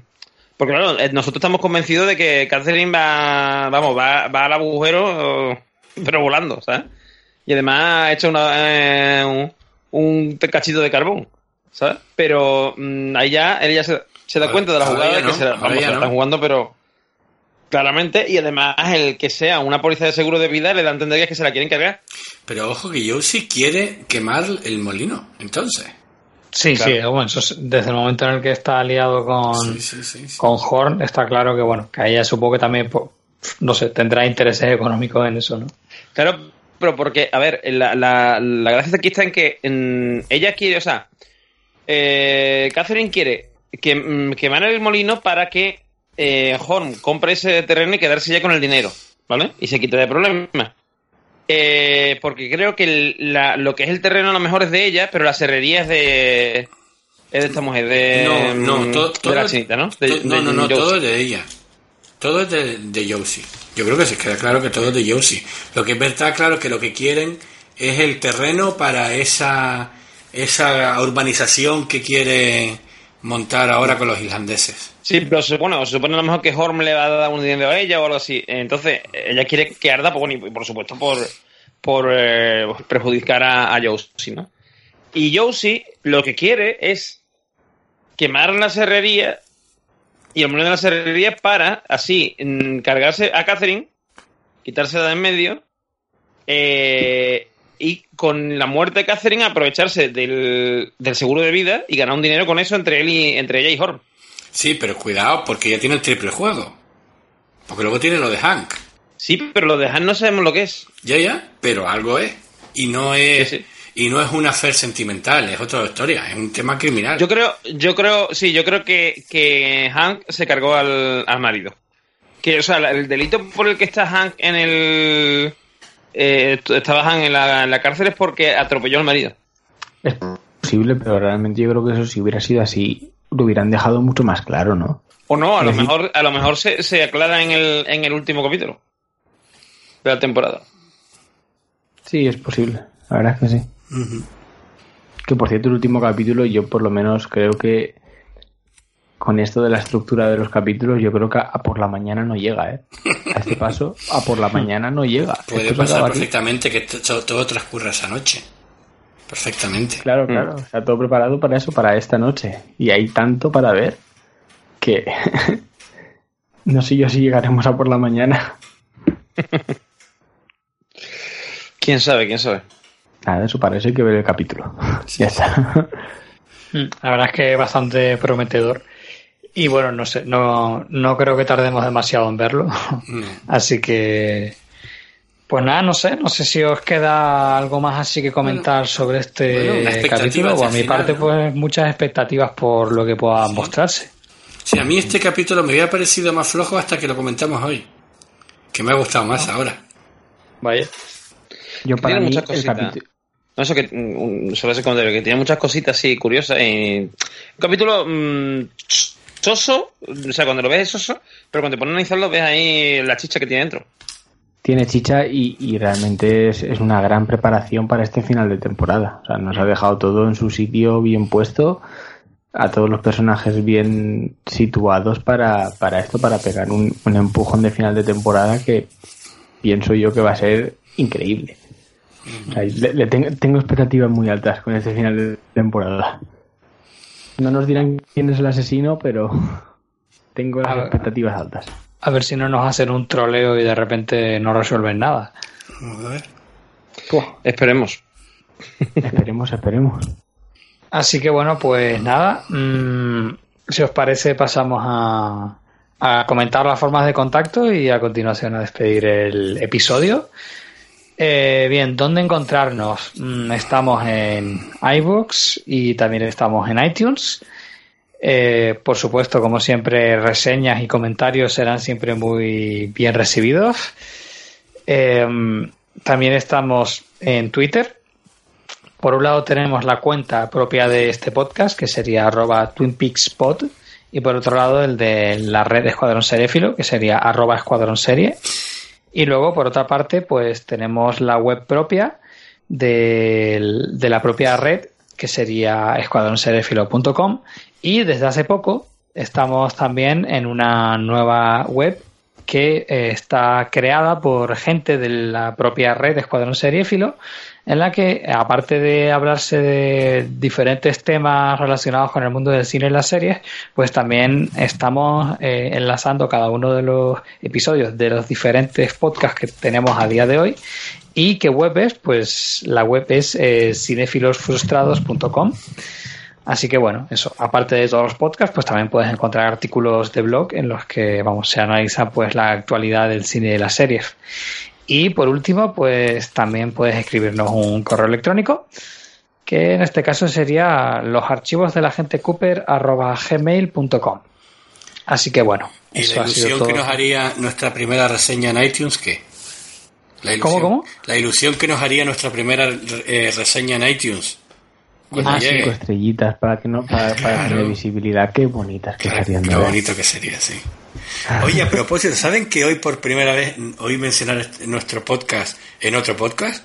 Speaker 2: Porque claro, eh, nosotros estamos convencidos de que Catherine va, vamos, va, va al agujero, pero volando, ¿sabes? Y además ha hecho una, eh, un, un cachito de carbón, ¿sabes? Pero mm, ahí ya, él ya se, se da
Speaker 3: Ahora-
Speaker 2: cuenta de la jugada que se vamos, se
Speaker 3: no.
Speaker 2: están jugando, pero claramente, y además el que sea una póliza de seguro de vida le da a entender que se la quieren cargar.
Speaker 3: Pero ojo que Josie quiere quemar el molino, entonces.
Speaker 1: Sí,
Speaker 2: Claro.
Speaker 1: sí, bueno, eso es- desde el momento en el que está aliado con,
Speaker 3: Sí, sí, sí, sí.
Speaker 1: con Horn, está claro que, bueno, que ella supongo que también, pues, no sé, tendrá intereses económicos en eso, ¿no?
Speaker 2: Claro, pero porque, a ver, la, la, la gracia aquí está en que en- ella quiere, o sea, eh, Catherine quiere que, mm, quemar el molino para que eh, Horn compre ese terreno y quedarse ya con el dinero, ¿vale? Y se quita de problemas. Eh, porque creo que el- la- lo que es el terreno a lo mejor es de ella, pero la serrería es de, es de esta mujer, de,
Speaker 3: No, no,
Speaker 2: mm,
Speaker 3: todo,
Speaker 2: de
Speaker 3: todo
Speaker 2: la chinita, ¿no? De-
Speaker 3: no, no, no, todo es de ella. Todo es de, de. Yo creo que se queda claro que todo es de Josie. Lo que está claro es que lo que quieren es el terreno para esa, esa urbanización que quiere montar ahora con los irlandeses.
Speaker 2: Sí, pero bueno, se supone a lo mejor que Horm le va a dar un dinero a ella o algo así. Entonces, ella quiere que arda, pues bueno, y por supuesto por, por eh, perjudicar a, Josie, ¿no? Y Josie lo que quiere es quemar la serrería y el de la serrería para, así, mm, cargarse a Catherine, quitársela de en medio, eh, y con la muerte de Catherine aprovecharse del, del seguro de vida y ganar un dinero con eso entre él y entre ella y Horm.
Speaker 3: Sí, pero cuidado, porque ella tiene el triple juego. Porque luego tiene lo de Hank.
Speaker 2: Sí, pero lo de Han no sabemos lo que es.
Speaker 3: Ya, ya, pero algo es. Y no es,
Speaker 2: Sí, sí.
Speaker 3: Y no es una fe sentimental, es otra historia, es un tema criminal.
Speaker 2: Yo creo, yo creo, sí, yo creo que, que Hank se cargó al, al marido. Que, o sea, el delito por el que está Hank en el. Eh, estaba Hank en la, en la cárcel es porque atropelló al marido.
Speaker 4: Es posible, pero realmente yo creo que eso si hubiera sido así, lo hubieran dejado mucho más claro, ¿no?
Speaker 2: O no, a lo mejor, a lo mejor se, se aclara en el, en el último capítulo de la temporada.
Speaker 4: Sí, es posible. La verdad es que sí. Que por cierto, el último capítulo, yo por lo menos creo que con esto de la estructura de los capítulos, yo creo que a por la mañana no llega, ¿eh? A este paso, a por la mañana no llega.
Speaker 3: Puede pasar perfectamente que to- todo transcurra esa noche. Perfectamente.
Speaker 4: Claro, claro. Está todo preparado para eso, para esta noche. Y hay tanto para ver que no sé yo si llegaremos a por la mañana.
Speaker 2: ¿Quién sabe? ¿Quién sabe?
Speaker 4: Nada, eso para eso hay que ver el capítulo. ya está.
Speaker 1: Mm, La verdad es que es bastante prometedor. Y bueno, no sé, no, no creo que tardemos demasiado en verlo.
Speaker 3: No.
Speaker 1: Así que, pues nada, no sé, no sé si os queda algo más así que comentar sobre este
Speaker 3: bueno,
Speaker 1: capítulo. Por mi
Speaker 3: final,
Speaker 1: parte,
Speaker 3: ¿no?
Speaker 1: pues muchas expectativas por lo que pueda mostrarse.
Speaker 3: Sí, a mí este capítulo me había parecido más flojo hasta que lo comentamos hoy. Que me ha gustado más
Speaker 2: Ah.
Speaker 3: ahora.
Speaker 1: Vaya.
Speaker 4: Yo para
Speaker 2: Tiene
Speaker 4: mí
Speaker 2: muchas cositas. No, eso que mm, solo ese comentario, que tiene muchas cositas así curiosas. Y... Un capítulo mm, soso, o sea, cuando lo ves es soso, pero cuando te pones a analizarlo ves ahí la chicha que tiene dentro.
Speaker 4: tiene chicha y, y realmente es, es una gran preparación para este final de temporada. O sea, nos ha dejado todo en su sitio bien puesto, a todos los personajes bien situados para, para esto, para pegar un, un empujón de final de temporada que pienso yo que va a ser increíble. O sea, le- le tengo, tengo expectativas muy altas con este final de temporada. No nos dirán quién es el asesino, pero tengo
Speaker 1: A
Speaker 4: las
Speaker 1: ver.
Speaker 4: expectativas altas.
Speaker 1: A ver si no nos hacen un troleo y de repente no resuelven nada.
Speaker 3: Vamos a ver.
Speaker 2: Esperemos.
Speaker 4: Esperemos, esperemos.
Speaker 1: Así que bueno, pues nada. mm, si os parece, pasamos a, a comentar las formas de contacto y a continuación a despedir el episodio. Eh, bien, ¿dónde encontrarnos? Mm, estamos en iVoox y también estamos en iTunes. Eh, por supuesto, como siempre, reseñas y comentarios serán siempre muy bien recibidos. Eh, también estamos en Twitter, por un lado tenemos la cuenta propia de este podcast, que sería arroba twinpeakspod, y por otro lado el de la red Escuadrón Seréfilo, que sería arroba Escuadrón Serie. Y luego, por otra parte, pues tenemos la web propia del- de, la propia red, que sería escuadronserefilo.com. Y desde hace poco estamos también en una nueva web que eh, está creada por gente de la propia red Escuadrón Seriéfilo, en la que, aparte de hablarse de diferentes temas relacionados con el mundo del cine y las series, pues también estamos eh, enlazando cada uno de los episodios de los diferentes podcasts que tenemos a día de hoy. ¿Y qué web es? Pues la web es eh, cinefilosfrustrados.com. Así que bueno, eso, aparte de todos los podcasts, pues también puedes encontrar artículos de blog en los que vamos, se analiza pues la actualidad del cine y de las series. Y por último, pues también puedes escribirnos un correo electrónico, que en este caso sería los archivos de la gente Cooper arroba gmail.com. Así que bueno,
Speaker 3: ¿Y
Speaker 1: Eso
Speaker 3: la
Speaker 1: ha sido
Speaker 3: ilusión que nos haría nuestra primera reseña en iTunes qué? La ilusión,
Speaker 1: ¿Cómo, cómo?
Speaker 3: La ilusión que nos haría nuestra primera eh, reseña en iTunes. Cuando
Speaker 4: Ah,
Speaker 3: llegue.
Speaker 4: cinco estrellitas para que no para, para
Speaker 3: Claro.
Speaker 4: visibilidad. Qué bonitas que
Speaker 3: Claro,
Speaker 4: serían.
Speaker 3: qué bonito que sería, sí. Oye, a propósito, ¿saben que hoy por primera vez oí mencionar nuestro podcast en otro podcast?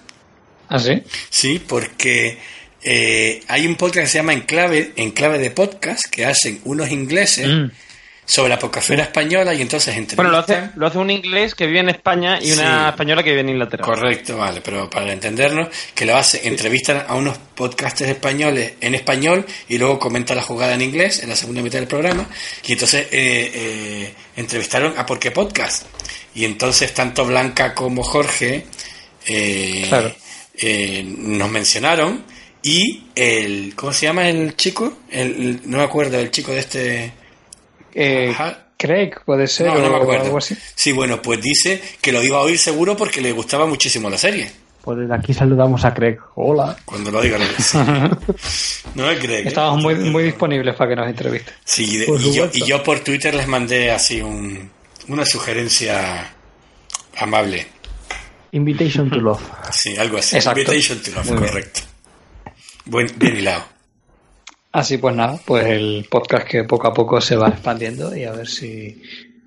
Speaker 1: ¿Ah, sí?
Speaker 3: Sí, porque eh, hay un podcast que se llama Enclave, Enclave de Podcast que hacen unos ingleses
Speaker 1: Mm.
Speaker 3: Sobre la podcastfera española y entonces entrevistan...
Speaker 2: Bueno, lo hace, lo hace un inglés que vive en España y una española que vive en Inglaterra.
Speaker 3: Correcto, vale, pero para entendernos, que lo hace, entrevistan a unos podcasters españoles en español y luego comenta la jugada en inglés en la segunda mitad del programa. Y entonces eh, eh, entrevistaron a Porque Podcast. Y entonces tanto Blanca como Jorge eh,
Speaker 1: Claro.
Speaker 3: eh, nos mencionaron y el, ¿cómo se llama el chico? El- no me acuerdo, el chico de este...
Speaker 1: Eh. Craig puede ser
Speaker 3: No, no me
Speaker 1: o
Speaker 3: acuerdo.
Speaker 1: algo así.
Speaker 3: Sí, bueno, pues dice que lo iba a oír seguro porque le gustaba muchísimo la serie.
Speaker 4: Pues desde aquí saludamos a Craig. Hola.
Speaker 3: Cuando lo diga, lo sí. No me crees.
Speaker 1: Estamos muy, muy disponibles para que nos entreviste.
Speaker 3: Sí, de- y, yo,
Speaker 4: supuesto.
Speaker 3: y yo por Twitter les mandé así un, una sugerencia amable.
Speaker 4: Invitation to Love.
Speaker 3: Sí, algo así.
Speaker 1: Exacto.
Speaker 3: Invitation to love,
Speaker 1: Muy bien.
Speaker 3: correcto. Buen, bien hilado.
Speaker 1: Así pues nada, pues el podcast que poco a poco se va expandiendo y a ver si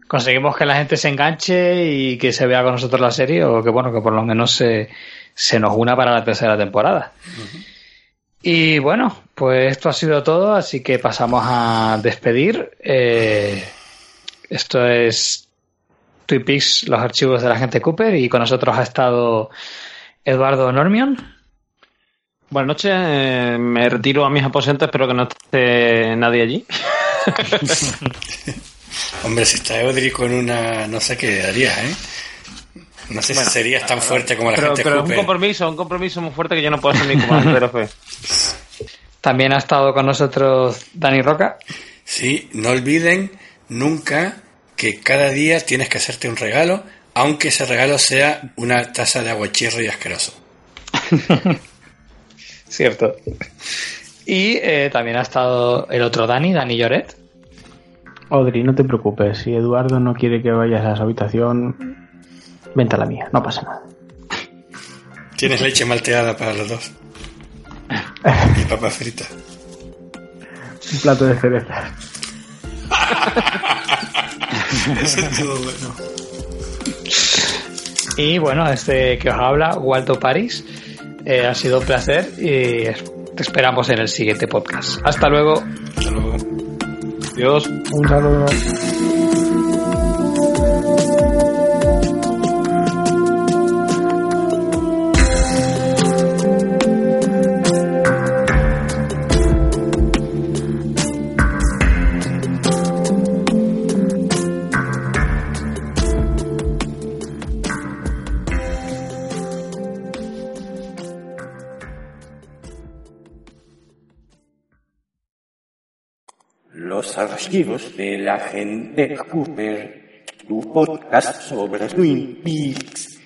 Speaker 1: conseguimos que la gente se enganche y que se vea con nosotros la serie o que bueno, que por lo menos se, se nos una para la tercera temporada. Y bueno, pues esto ha sido todo, así que pasamos a despedir. Eh, esto es Twin Peaks, los archivos de la gente Cooper y con nosotros ha estado Eduardo Normion.
Speaker 2: Buenas noches, eh, me retiro a mis aposentos, espero que no esté nadie allí.
Speaker 3: Hombre, si está Eudri con una. No sé qué haría, ¿eh? No sé
Speaker 2: Bueno,
Speaker 3: si serías tan fuerte como la
Speaker 2: Pero,
Speaker 3: gente
Speaker 2: pero es un compromiso, un compromiso muy fuerte que yo no puedo hacer ni comandante de la fe.
Speaker 1: También ha estado con nosotros Dani Roca.
Speaker 3: Sí, no olviden nunca que cada día tienes que hacerte un regalo, aunque ese regalo sea una taza de aguachirro y asqueroso.
Speaker 1: Cierto. Y eh, también ha estado el otro Dani, Dani Lloret.
Speaker 4: Audrey, no te preocupes. Si Eduardo no quiere que vayas a su habitación, vente a la mía. No pasa nada.
Speaker 3: Tienes leche malteada para los dos. Y papas fritas.
Speaker 4: Un plato de cerezas.
Speaker 3: Eso estuvo bueno.
Speaker 1: Y bueno, este que os habla, Waldo París. Eh, ha sido un placer y te esperamos en el siguiente podcast. Hasta luego.
Speaker 3: Hasta luego.
Speaker 2: Dios.
Speaker 4: Un saludo.
Speaker 5: Archivos de la gente Cooper, tu podcast sobre Twin Peaks.